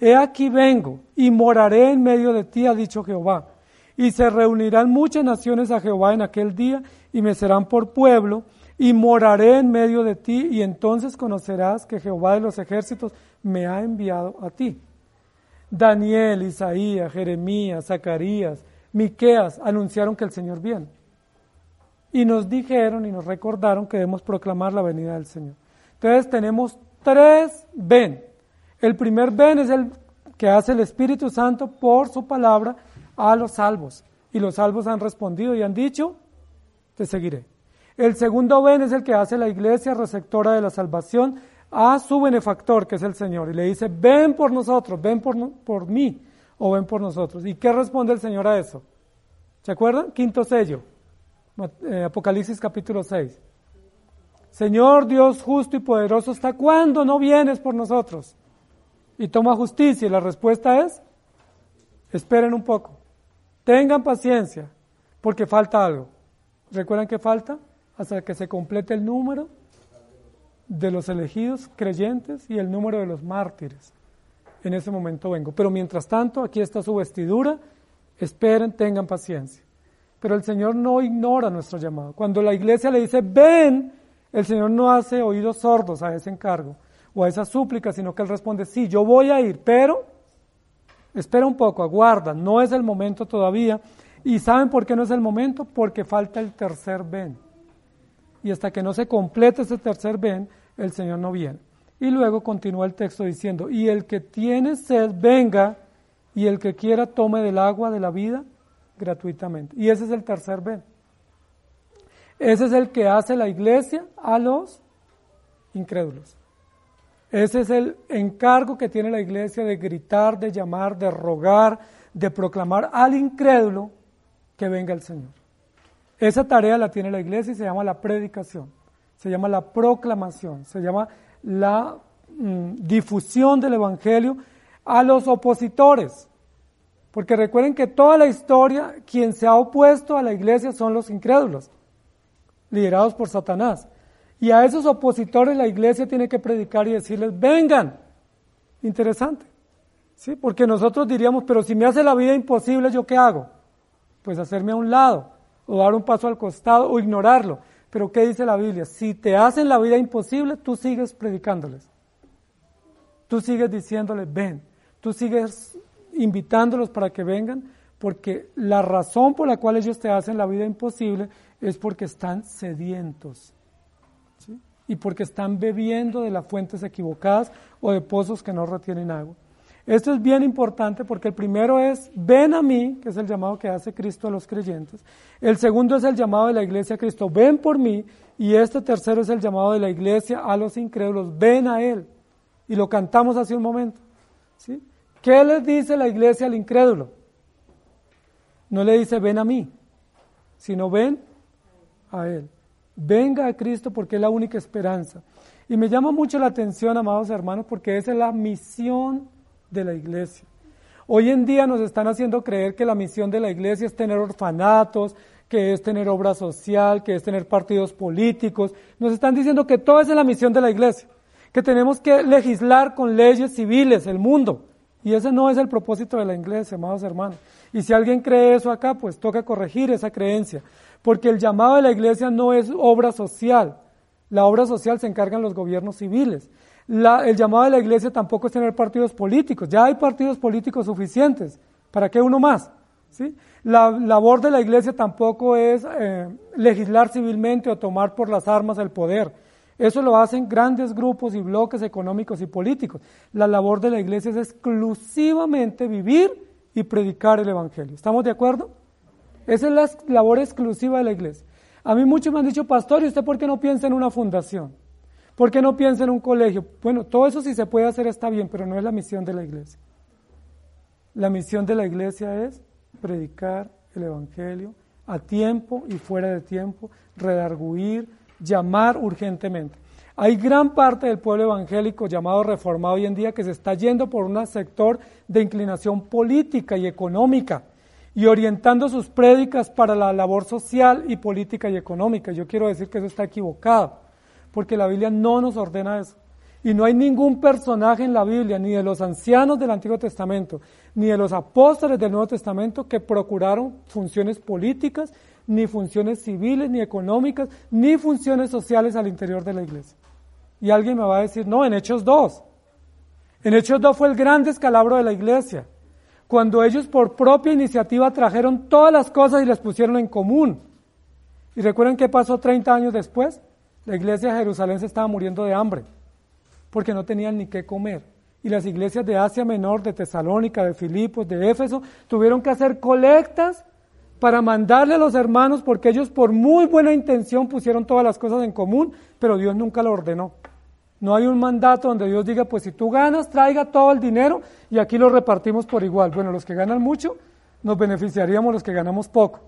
He aquí vengo y moraré en medio de ti, ha dicho Jehová. Y se reunirán muchas naciones a Jehová en aquel día y me serán por pueblo y moraré en medio de ti, y entonces conocerás que Jehová de los ejércitos me ha enviado a ti. Daniel, Isaías, Jeremías, Zacarías, Miqueas anunciaron que el Señor viene. Y nos dijeron y nos recordaron que debemos proclamar la venida del Señor. Entonces tenemos tres ven. El primer ven es el que hace el Espíritu Santo por su palabra a los salvos. Y los salvos han respondido y han dicho, te seguiré. El segundo ven es el que hace la iglesia receptora de la salvación a su benefactor, que es el Señor, y le dice, ven por nosotros, ven por, por mí, o ven por nosotros. ¿Y qué responde el Señor a eso? ¿Se acuerdan? Quinto sello, eh, Apocalipsis capítulo 6. Señor Dios justo y poderoso, ¿hasta cuándo no vienes por nosotros? Y toma justicia. Y la respuesta es, esperen un poco, tengan paciencia, porque falta algo. ¿Recuerdan qué falta? Hasta que se complete el número de los elegidos creyentes y el número de los mártires. En ese momento vengo. Pero mientras tanto, aquí está su vestidura. Esperen, tengan paciencia. Pero el Señor no ignora nuestro llamado. Cuando la iglesia le dice, ven, el Señor no hace oídos sordos a ese encargo o a esa súplica, sino que Él responde, sí, yo voy a ir, pero espera un poco, aguarda, no es el momento todavía. ¿Y saben por qué no es el momento? Porque falta el tercer ven y hasta que no se complete ese tercer ven, el Señor no viene. Y luego continúa el texto diciendo, y el que tiene sed, venga, y el que quiera tome del agua de la vida gratuitamente. Y ese es el tercer ven. Ese es el que hace la iglesia a los incrédulos. Ese es el encargo que tiene la iglesia de gritar, de llamar, de rogar, de proclamar al incrédulo que venga el Señor. Esa tarea la tiene la iglesia y se llama la predicación, se llama la proclamación, se llama la mm, difusión del Evangelio a los opositores. Porque recuerden que toda la historia, quien se ha opuesto a la iglesia son los incrédulos, liderados por Satanás. Y a esos opositores la iglesia tiene que predicar y decirles, vengan. Interesante. ¿Sí? Porque nosotros diríamos, pero si me hace la vida imposible, ¿yo qué hago? Pues hacerme a un lado o dar un paso al costado o ignorarlo. Pero ¿qué dice la Biblia? Si te hacen la vida imposible, tú sigues predicándoles. Tú sigues diciéndoles, ven. Tú sigues invitándolos para que vengan, porque la razón por la cual ellos te hacen la vida imposible es porque están sedientos. Y porque están bebiendo de las fuentes equivocadas o de pozos que no retienen agua. Esto es bien importante porque el primero es, ven a mí, que es el llamado que hace Cristo a los creyentes. El segundo es el llamado de la iglesia a Cristo, ven por mí. Y este tercero es el llamado de la iglesia a los incrédulos, ven a Él. Y lo cantamos hace un momento. ¿sí? ¿Qué le dice la iglesia al incrédulo? No le dice, ven a mí, sino ven a Él. Venga a Cristo porque es la única esperanza. Y me llama mucho la atención, amados hermanos, porque esa es la misión de la iglesia. Hoy en día nos están haciendo creer que la misión de la iglesia es tener orfanatos, que es tener obra social, que es tener partidos políticos. Nos están diciendo que todo es la misión de la iglesia, que tenemos que legislar con leyes civiles el mundo. Y ese no es el propósito de la iglesia, amados hermanos. Y si alguien cree eso acá, pues toca corregir esa creencia. Porque el llamado de la iglesia no es obra social. La obra social se encargan los gobiernos civiles el llamado de la iglesia tampoco es tener partidos políticos. Ya hay partidos políticos suficientes. ¿Para qué uno más? ¿Sí? La labor de la iglesia tampoco es eh, legislar civilmente o tomar por las armas el poder. Eso lo hacen grandes grupos y bloques económicos y políticos. La labor de la iglesia es exclusivamente vivir y predicar el Evangelio. ¿Estamos de acuerdo? Esa es la labor exclusiva de la iglesia. A mí muchos me han dicho, pastor, ¿y usted por qué no piensa en una fundación? ¿Por qué no piensa en un colegio? Bueno, todo eso si se puede hacer está bien, pero no es la misión de la iglesia. La misión de la iglesia es predicar el Evangelio a tiempo y fuera de tiempo, redarguir, llamar urgentemente. Hay gran parte del pueblo evangélico llamado reformado hoy en día que se está yendo por un sector de inclinación política y económica y orientando sus prédicas para la labor social y política y económica. Yo quiero decir que eso está equivocado porque la Biblia no nos ordena eso. Y no hay ningún personaje en la Biblia, ni de los ancianos del Antiguo Testamento, ni de los apóstoles del Nuevo Testamento, que procuraron funciones políticas, ni funciones civiles, ni económicas, ni funciones sociales al interior de la iglesia. Y alguien me va a decir, no, en Hechos 2. En Hechos 2 fue el gran descalabro de la iglesia, cuando ellos por propia iniciativa trajeron todas las cosas y las pusieron en común. ¿Y recuerden qué pasó 30 años después? La iglesia de Jerusalén se estaba muriendo de hambre porque no tenían ni qué comer. y las iglesias de Asia Menor, de Tesalónica, de Filipos, de Éfeso, tuvieron que hacer colectas para mandarle a los hermanos porque ellos por muy buena intención pusieron todas las cosas en común, pero Dios nunca lo ordenó. No hay un mandato donde Dios diga, pues si tú ganas, traiga todo el dinero y aquí lo repartimos por igual. Bueno, los que ganan mucho, nos beneficiaríamos los que ganamos poco.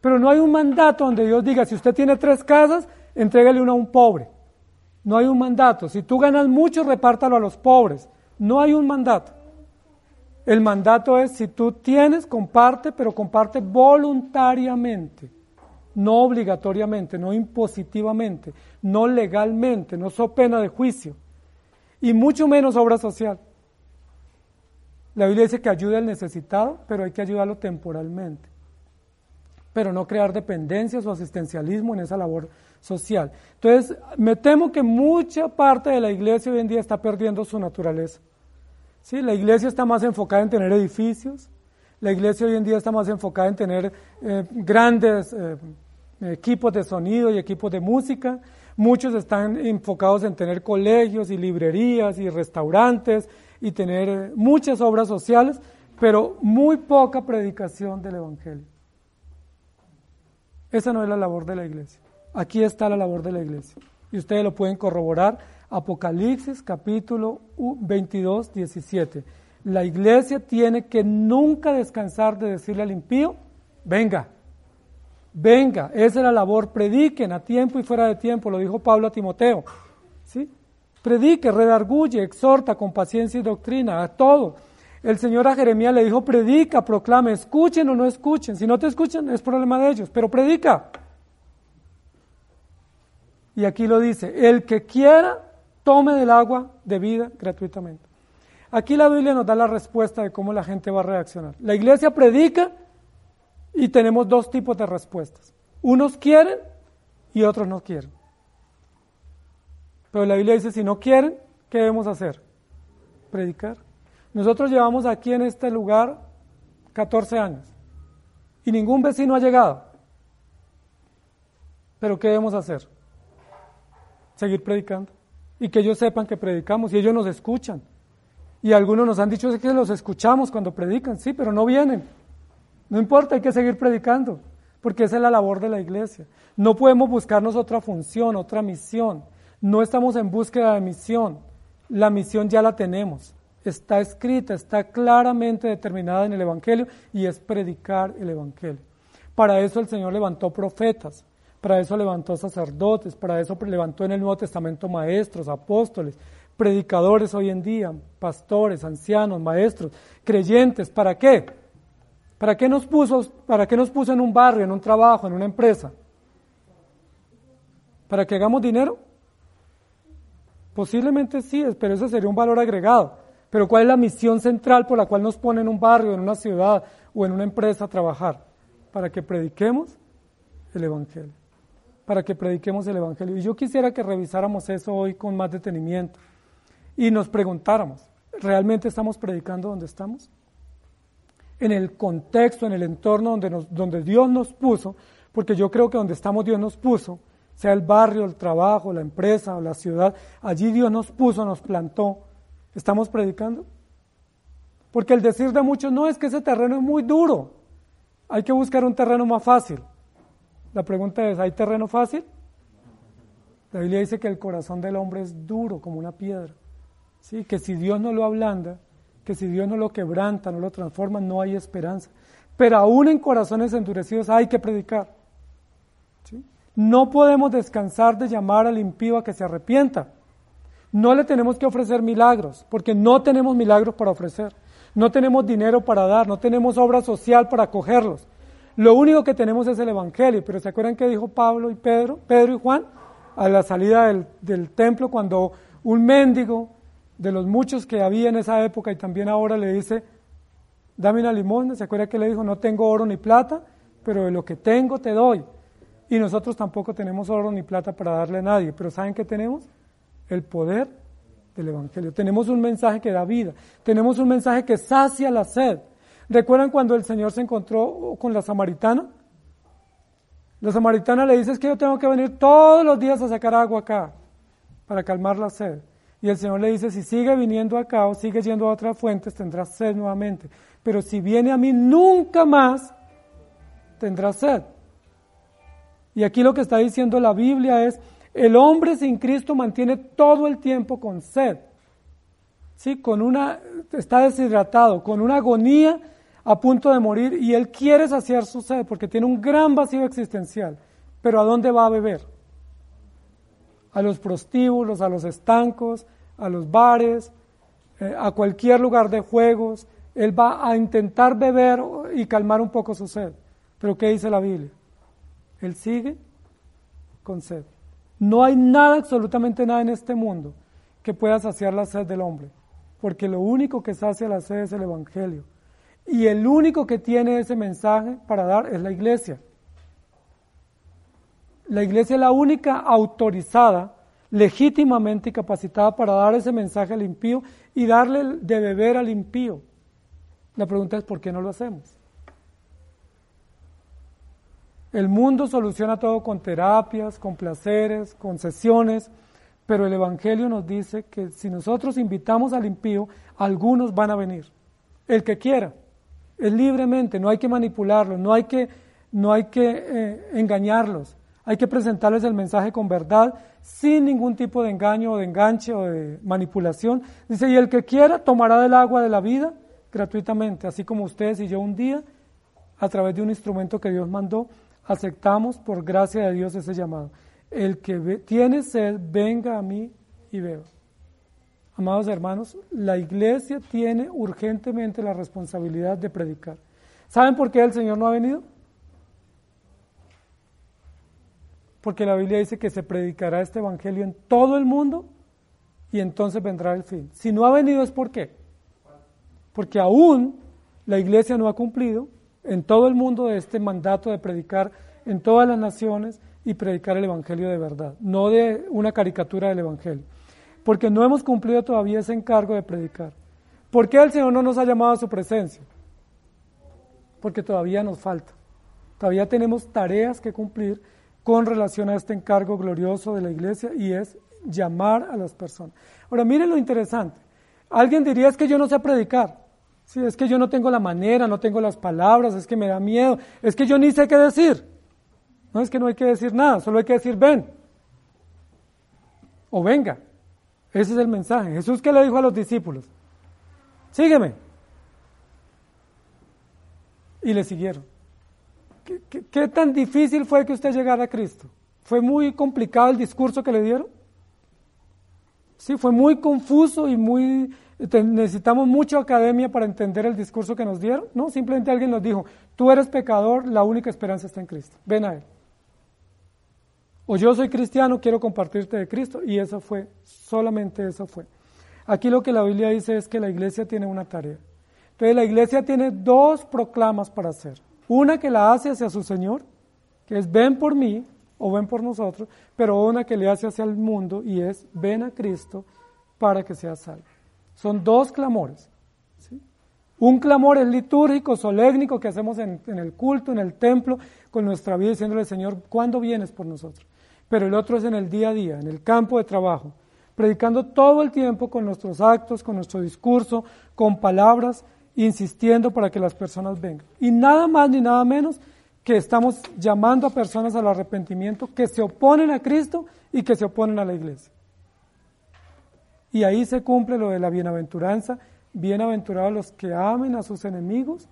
Pero no hay un mandato donde Dios diga, si usted tiene tres casas, entrégale una a un pobre. No hay un mandato. Si tú ganas mucho, repártalo a los pobres. No hay un mandato. El mandato es, si tú tienes, comparte, pero comparte voluntariamente, no obligatoriamente, no impositivamente, no legalmente, no so pena de juicio, y mucho menos obra social. La Biblia dice que ayude al necesitado, pero hay que ayudarlo temporalmente, pero no crear dependencias o asistencialismo en esa labor social. Entonces, me temo que mucha parte de la iglesia hoy en día está perdiendo su naturaleza. ¿Sí? La iglesia está más enfocada en tener edificios, la iglesia hoy en día está más enfocada en tener eh, grandes eh, equipos de sonido y equipos de música, muchos están enfocados en tener colegios y librerías y restaurantes y tener eh, muchas obras sociales, pero muy poca predicación del Evangelio. Esa no es la labor de la iglesia. Aquí está la labor de la iglesia. Y ustedes lo pueden corroborar Apocalipsis capítulo 22, 17. La iglesia tiene que nunca descansar de decirle al impío, venga, venga, esa es la labor, prediquen a tiempo y fuera de tiempo, lo dijo Pablo a Timoteo. ¿sí? Predique, redarguye, exhorta con paciencia y doctrina, a todo. El Señor a Jeremías le dijo, predica, proclame, escuchen o no escuchen. Si no te escuchan, es problema de ellos, pero predica. Y aquí lo dice, el que quiera tome del agua de vida gratuitamente. Aquí la Biblia nos da la respuesta de cómo la gente va a reaccionar. La iglesia predica y tenemos dos tipos de respuestas. Unos quieren y otros no quieren. Pero la Biblia dice, si no quieren, ¿qué debemos hacer? Predicar. Nosotros llevamos aquí en este lugar 14 años y ningún vecino ha llegado. Pero ¿qué debemos hacer? Seguir predicando y que ellos sepan que predicamos y ellos nos escuchan. Y algunos nos han dicho que los escuchamos cuando predican, sí, pero no vienen. No importa, hay que seguir predicando, porque esa es la labor de la iglesia. No podemos buscarnos otra función, otra misión. No estamos en búsqueda de misión. La misión ya la tenemos. Está escrita, está claramente determinada en el Evangelio y es predicar el Evangelio. Para eso el Señor levantó profetas, para eso levantó sacerdotes, para eso levantó en el Nuevo Testamento maestros, apóstoles, predicadores hoy en día, pastores, ancianos, maestros, creyentes. ¿Para qué? ¿Para qué nos puso, para qué nos puso en un barrio, en un trabajo, en una empresa? ¿Para que hagamos dinero? Posiblemente sí, pero eso sería un valor agregado. Pero ¿cuál es la misión central por la cual nos pone en un barrio, en una ciudad o en una empresa a trabajar? Para que prediquemos el Evangelio para que prediquemos el Evangelio. Y yo quisiera que revisáramos eso hoy con más detenimiento y nos preguntáramos, ¿realmente estamos predicando donde estamos? En el contexto, en el entorno donde, nos, donde Dios nos puso, porque yo creo que donde estamos Dios nos puso, sea el barrio, el trabajo, la empresa o la ciudad, allí Dios nos puso, nos plantó. ¿Estamos predicando? Porque el decir de muchos, no es que ese terreno es muy duro, hay que buscar un terreno más fácil. La pregunta es, ¿hay terreno fácil? La Biblia dice que el corazón del hombre es duro como una piedra. ¿sí? Que si Dios no lo ablanda, que si Dios no lo quebranta, no lo transforma, no hay esperanza. Pero aún en corazones endurecidos hay que predicar. No podemos descansar de llamar al impío a que se arrepienta. No le tenemos que ofrecer milagros, porque no tenemos milagros para ofrecer. No tenemos dinero para dar, no tenemos obra social para acogerlos. Lo único que tenemos es el Evangelio, pero ¿se acuerdan que dijo Pablo y Pedro, Pedro y Juan, a la salida del, templo, cuando un mendigo de los muchos que había en esa época y también ahora le dice, dame una limosna, ¿se acuerdan que le dijo, no tengo oro ni plata, pero de lo que tengo te doy? Y nosotros tampoco tenemos oro ni plata para darle a nadie, pero ¿saben qué tenemos? El poder del Evangelio. Tenemos un mensaje que da vida, tenemos un mensaje que sacia la sed. ¿Recuerdan cuando el Señor se encontró con la samaritana? La samaritana le dice es que yo tengo que venir todos los días a sacar agua acá para calmar la sed. Y el Señor le dice, si sigue viniendo acá o sigue yendo a otras fuentes, tendrás sed nuevamente. Pero si viene a mí, nunca más tendrás sed. Y aquí lo que está diciendo la Biblia es, el hombre sin Cristo mantiene todo el tiempo con sed. ¿Sí? Con una, está deshidratado, con una agonía a punto de morir y él quiere saciar su sed porque tiene un gran vacío existencial. Pero ¿a dónde va a beber? A los prostíbulos, a los estancos, a los bares, eh, a cualquier lugar de juegos. Él va a intentar beber y calmar un poco su sed. Pero ¿qué dice la Biblia? Él sigue con sed. No hay nada, absolutamente nada en este mundo que pueda saciar la sed del hombre, porque lo único que sacia la sed es el Evangelio. Y el único que tiene ese mensaje para dar es la iglesia. La iglesia es la única autorizada, legítimamente capacitada para dar ese mensaje al impío y darle de beber al impío. La pregunta es, ¿por qué no lo hacemos? El mundo soluciona todo con terapias, con placeres, con sesiones, pero el Evangelio nos dice que si nosotros invitamos al impío, algunos van a venir. El que quiera, es libremente, no hay que manipularlos, no hay que, no hay que eh, engañarlos, hay que presentarles el mensaje con verdad, sin ningún tipo de engaño o de enganche o de manipulación. Dice, y el que quiera tomará del agua de la vida gratuitamente, así como ustedes y yo un día, a través de un instrumento que Dios mandó, aceptamos por gracia de Dios ese llamado. El que tiene sed, venga a mí y beba. Amados hermanos, la iglesia tiene urgentemente la responsabilidad de predicar. ¿Saben por qué el Señor no ha venido? Porque la Biblia dice que se predicará este evangelio en todo el mundo y entonces vendrá el fin. Si no ha venido es por qué? Porque aún la iglesia no ha cumplido en todo el mundo este mandato de predicar en todas las naciones y predicar el Evangelio de verdad, no de una caricatura del Evangelio. Porque no hemos cumplido todavía ese encargo de predicar. ¿Por qué el Señor no nos ha llamado a su presencia? Porque todavía nos falta. Todavía tenemos tareas que cumplir con relación a este encargo glorioso de la iglesia y es llamar a las personas. Ahora, miren lo interesante. Alguien diría es que yo no sé predicar. Sí, es que yo no tengo la manera, no tengo las palabras, es que me da miedo, es que yo ni sé qué decir. No es que no hay que decir nada, solo hay que decir ven. O venga. Ese es el mensaje. Jesús que le dijo a los discípulos, sígueme. Y le siguieron. ¿Qué, qué tan difícil fue que usted llegara a Cristo? ¿Fue muy complicado el discurso que le dieron? Sí, fue muy confuso y muy necesitamos mucha academia para entender el discurso que nos dieron. No, simplemente alguien nos dijo, tú eres pecador, la única esperanza está en Cristo. Ven a Él. O yo soy cristiano, quiero compartirte de Cristo. Y eso fue, solamente eso fue. Aquí lo que la Biblia dice es que la iglesia tiene una tarea. Entonces la iglesia tiene dos proclamas para hacer. Una que la hace hacia su Señor, que es ven por mí o ven por nosotros, pero una que le hace hacia el mundo y es ven a Cristo para que sea salvo. Son dos clamores. Un clamor es litúrgico, solécnico, que hacemos en, el culto, en el templo, con nuestra vida, diciéndole, Señor, ¿cuándo vienes por nosotros? Pero el otro es en el día a día, en el campo de trabajo, predicando todo el tiempo con nuestros actos, con nuestro discurso, con palabras, insistiendo para que las personas vengan. Y nada más ni nada menos que estamos llamando a personas al arrepentimiento que se oponen a Cristo y que se oponen a la iglesia. Y ahí se cumple lo de la bienaventuranza. Bienaventurados los que amen a sus enemigos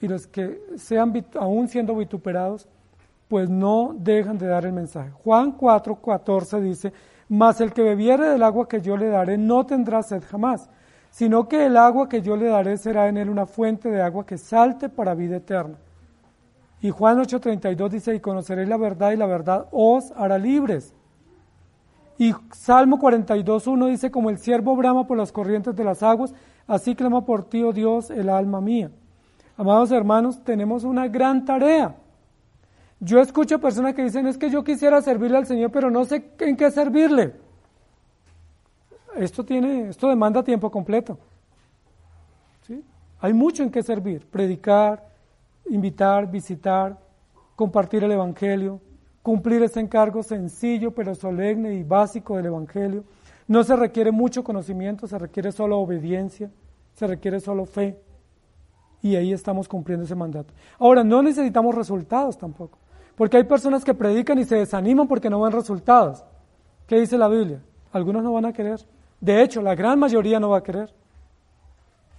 y los que sean aún siendo vituperados, pues no dejan de dar el mensaje. Juan 4, 14 dice, mas el que bebiere del agua que yo le daré no tendrá sed jamás, sino que el agua que yo le daré será en él una fuente de agua que salte para vida eterna. Y Juan 8:32 dice, y conoceréis la verdad y la verdad os hará libres. Y Salmo 42.1 dice, como el siervo brama por las corrientes de las aguas, así clama por ti, oh Dios, el alma mía. Amados hermanos, tenemos una gran tarea. Yo escucho personas que dicen, es que yo quisiera servirle al Señor, pero no sé en qué servirle. Esto, tiene, esto demanda tiempo completo. Hay mucho en qué servir. Predicar, invitar, visitar, compartir el Evangelio, cumplir ese encargo sencillo pero solemne y básico del Evangelio, No se requiere mucho conocimiento, se requiere solo obediencia, se requiere solo fe. Y ahí estamos cumpliendo ese mandato. Ahora, no necesitamos resultados tampoco, porque hay personas que predican y se desaniman porque no ven resultados. ¿Qué dice la Biblia? Algunos no van a querer. De hecho, la gran mayoría no va a querer.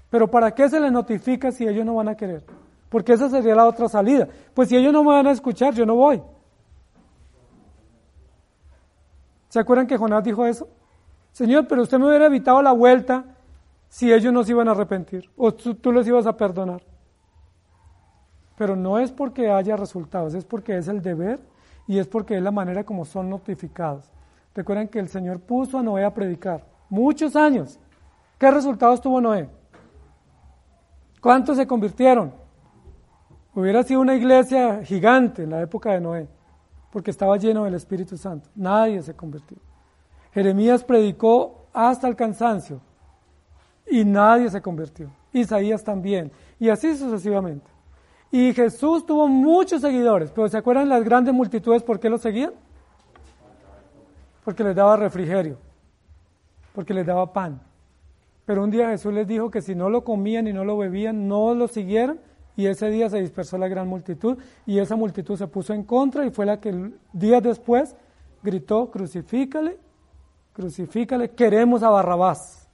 Pero ¿para qué se les notifica si ellos no van a querer? Porque esa sería la otra salida. Pues si ellos no me van a escuchar, yo no voy. ¿Se acuerdan que Jonás dijo eso? Señor, pero usted me hubiera evitado la vuelta si ellos no se iban a arrepentir o tú, tú les ibas a perdonar. Pero no es porque haya resultados, es porque es el deber y es porque es la manera como son notificados. Recuerden que el Señor puso a Noé a predicar muchos años. ¿Qué resultados tuvo Noé? ¿Cuántos se convirtieron? Hubiera sido una iglesia gigante en la época de Noé, porque estaba lleno del Espíritu Santo. Nadie se convirtió. Jeremías predicó hasta el cansancio y nadie se convirtió. Isaías también. Y así sucesivamente. Y Jesús tuvo muchos seguidores, pero ¿se acuerdan las grandes multitudes por qué lo seguían? Porque les daba refrigerio, porque les daba pan. Pero un día Jesús les dijo que si no lo comían y no lo bebían, no lo siguieran. Y ese día se dispersó la gran multitud y esa multitud se puso en contra y fue la que días después gritó, crucifícale, crucifícale, queremos a Barrabás.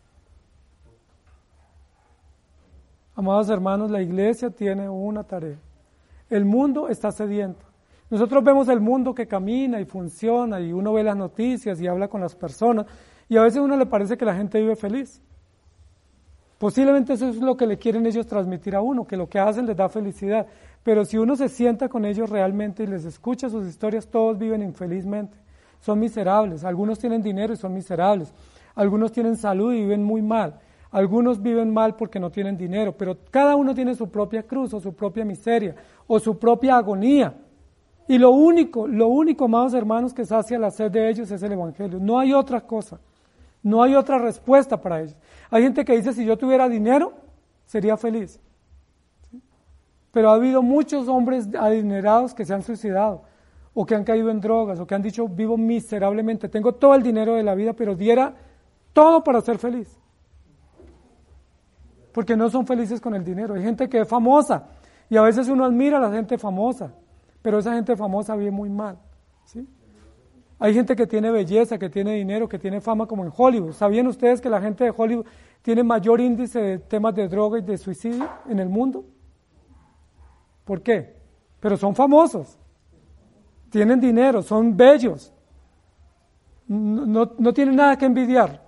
Amados hermanos, la iglesia tiene una tarea. El mundo está sediento. Nosotros vemos el mundo que camina y funciona y uno ve las noticias y habla con las personas y a veces a uno le parece que la gente vive feliz. Posiblemente eso es lo que le quieren ellos transmitir a uno, que lo que hacen les da felicidad. Pero si uno se sienta con ellos realmente y les escucha sus historias, todos viven infelizmente. Son miserables. Algunos tienen dinero y son miserables. Algunos tienen salud y viven muy mal. Algunos viven mal porque no tienen dinero. Pero cada uno tiene su propia cruz o su propia miseria o su propia agonía. Y lo único, lo único, amados hermanos, que sacia la sed de ellos es el Evangelio. No hay otra cosa. No hay otra respuesta para ellos. Hay gente que dice, si yo tuviera dinero, sería feliz. Pero ha habido muchos hombres adinerados que se han suicidado, o que han caído en drogas, o que han dicho, vivo miserablemente, tengo todo el dinero de la vida, pero diera todo para ser feliz. Porque no son felices con el dinero. Hay gente que es famosa, y a veces uno admira a la gente famosa, pero esa gente famosa vive muy mal. ¿sí? Hay gente que tiene belleza, que tiene dinero, que tiene fama como en Hollywood. ¿Sabían ustedes que la gente de Hollywood tiene mayor índice de temas de droga y de suicidio en el mundo? ¿Por qué? Pero son famosos, tienen dinero, son bellos, no, no tienen nada que envidiar,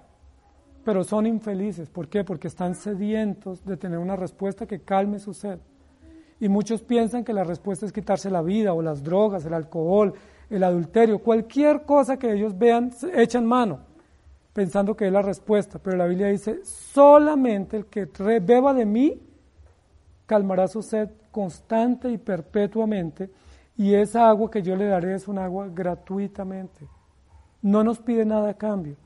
pero son infelices. ¿Por qué? Porque están sedientos de tener una respuesta que calme su sed. Y muchos piensan que la respuesta es quitarse la vida o las drogas, el alcohol, el adulterio, cualquier cosa que ellos vean, echan mano, pensando que es la respuesta. Pero la Biblia dice, solamente el que beba de mí calmará su sed constante y perpetuamente, y esa agua que yo le daré es un agua gratuitamente. No nos pide nada a cambio.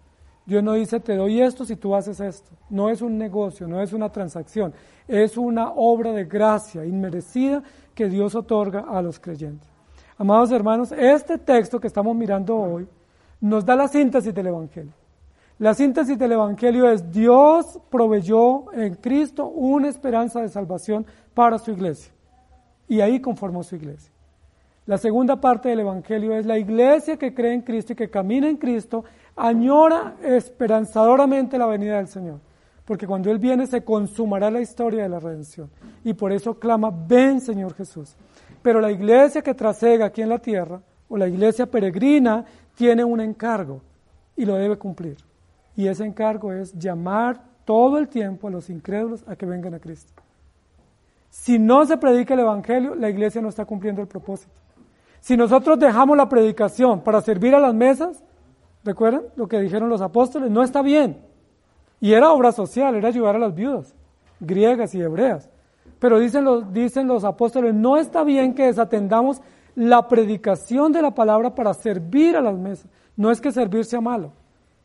Dios no dice, te doy esto si tú haces esto. No es un negocio, no es una transacción, es una obra de gracia inmerecida que Dios otorga a los creyentes. Amados hermanos, este texto que estamos mirando hoy nos da la síntesis del Evangelio. La síntesis del Evangelio es Dios proveyó en Cristo una esperanza de salvación para su iglesia. Y ahí conformó su iglesia. La segunda parte del Evangelio es la iglesia que cree en Cristo y que camina en Cristo, añora esperanzadoramente la venida del Señor. Porque cuando Él viene se consumará la historia de la redención. Y por eso clama, ven Señor Jesús. Pero la iglesia que trasega aquí en la tierra, o la iglesia peregrina, tiene un encargo y lo debe cumplir. Y ese encargo es llamar todo el tiempo a los incrédulos a que vengan a Cristo. Si no se predica el Evangelio, la iglesia no está cumpliendo el propósito. Si nosotros dejamos la predicación para servir a las mesas, ¿recuerdan lo que dijeron los apóstoles? No está bien. Y era obra social, era ayudar a las viudas, griegas y hebreas. Pero dicen los, dicen los apóstoles, no está bien que desatendamos la predicación de la palabra para servir a las mesas. No es que servir sea malo,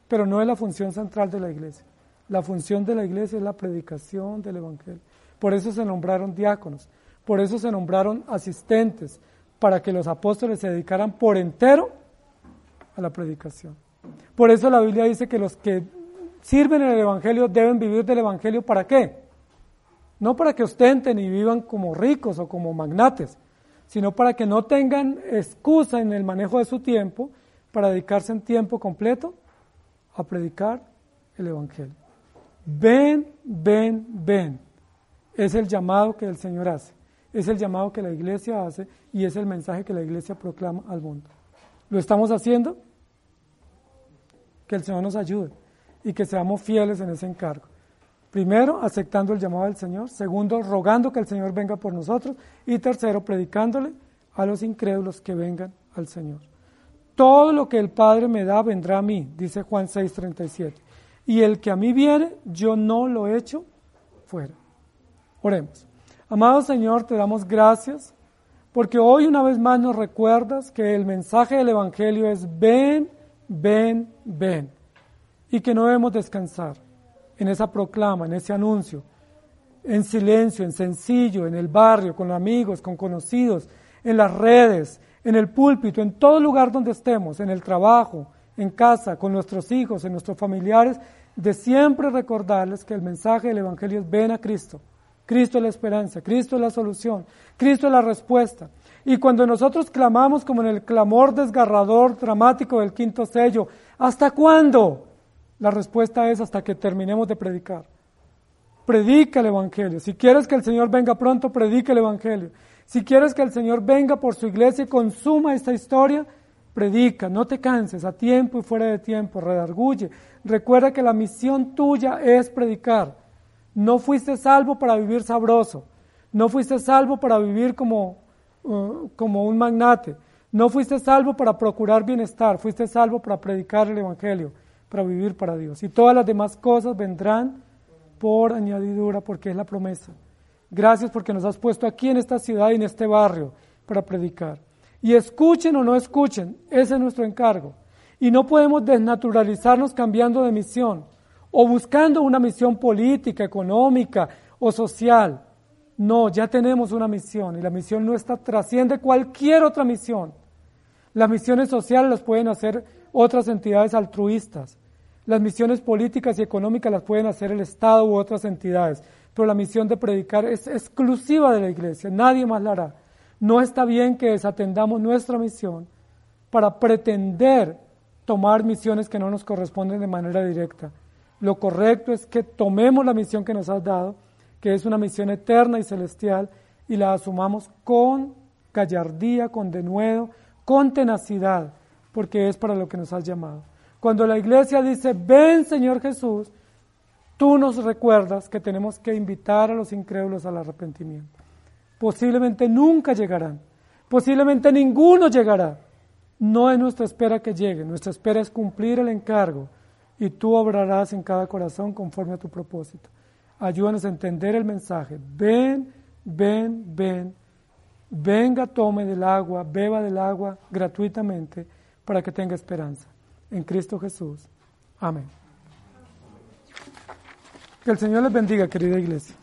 pero no es la función central de la iglesia. La función de la iglesia es la predicación del Evangelio. Por eso se nombraron diáconos, por eso se nombraron asistentes, para que los apóstoles se dedicaran por entero a la predicación. Por eso la Biblia dice que los que sirven en el Evangelio deben vivir del Evangelio para qué? No para que ostenten y vivan como ricos o como magnates, sino para que no tengan excusa en el manejo de su tiempo para dedicarse en tiempo completo a predicar el Evangelio. Ven, ven, ven. Es el llamado que el Señor hace, es el llamado que la iglesia hace y es el mensaje que la iglesia proclama al mundo. ¿Lo estamos haciendo? Que el Señor nos ayude y que seamos fieles en ese encargo. Primero, aceptando el llamado del Señor. Segundo, rogando que el Señor venga por nosotros. Y tercero, predicándole a los incrédulos que vengan al Señor. Todo lo que el Padre me da vendrá a mí, dice Juan 6:37. Y el que a mí viene, yo no lo echo fuera. Oremos. Amado Señor, te damos gracias porque hoy una vez más nos recuerdas que el mensaje del Evangelio es ven, ven, ven. Y que no debemos descansar en esa proclama, en ese anuncio, en silencio, en sencillo, en el barrio, con amigos, con conocidos, en las redes, en el púlpito, en todo lugar donde estemos, en el trabajo, en casa, con nuestros hijos, en nuestros familiares, de siempre recordarles que el mensaje del Evangelio es ven a Cristo. Cristo es la esperanza, Cristo es la solución, Cristo es la respuesta. Y cuando nosotros clamamos como en el clamor desgarrador, dramático del quinto sello, ¿hasta cuándo? La respuesta es hasta que terminemos de predicar. Predica el Evangelio. Si quieres que el Señor venga pronto, predica el Evangelio. Si quieres que el Señor venga por su iglesia y consuma esta historia, predica, no te canses, a tiempo y fuera de tiempo, redarguye. Recuerda que la misión tuya es predicar. No fuiste salvo para vivir sabroso, no fuiste salvo para vivir como, uh, como un magnate, no fuiste salvo para procurar bienestar, fuiste salvo para predicar el Evangelio para vivir para Dios. Y todas las demás cosas vendrán por añadidura porque es la promesa. Gracias porque nos has puesto aquí en esta ciudad y en este barrio para predicar. Y escuchen o no escuchen, ese es nuestro encargo. Y no podemos desnaturalizarnos cambiando de misión o buscando una misión política, económica o social. No, ya tenemos una misión y la misión nuestra trasciende cualquier otra misión. Las misiones sociales las pueden hacer otras entidades altruistas. Las misiones políticas y económicas las pueden hacer el Estado u otras entidades, pero la misión de predicar es exclusiva de la iglesia, nadie más la hará. No está bien que desatendamos nuestra misión para pretender tomar misiones que no nos corresponden de manera directa. Lo correcto es que tomemos la misión que nos has dado, que es una misión eterna y celestial, y la asumamos con gallardía, con denuedo, con tenacidad, porque es para lo que nos has llamado. Cuando la iglesia dice, ven Señor Jesús, tú nos recuerdas que tenemos que invitar a los incrédulos al arrepentimiento. Posiblemente nunca llegarán, posiblemente ninguno llegará. No es nuestra espera que llegue, nuestra espera es cumplir el encargo y tú obrarás en cada corazón conforme a tu propósito. Ayúdanos a entender el mensaje. Ven, ven, ven. Venga, tome del agua, beba del agua gratuitamente para que tenga esperanza en Cristo Jesús. Amén. Que el Señor les bendiga, querida iglesia.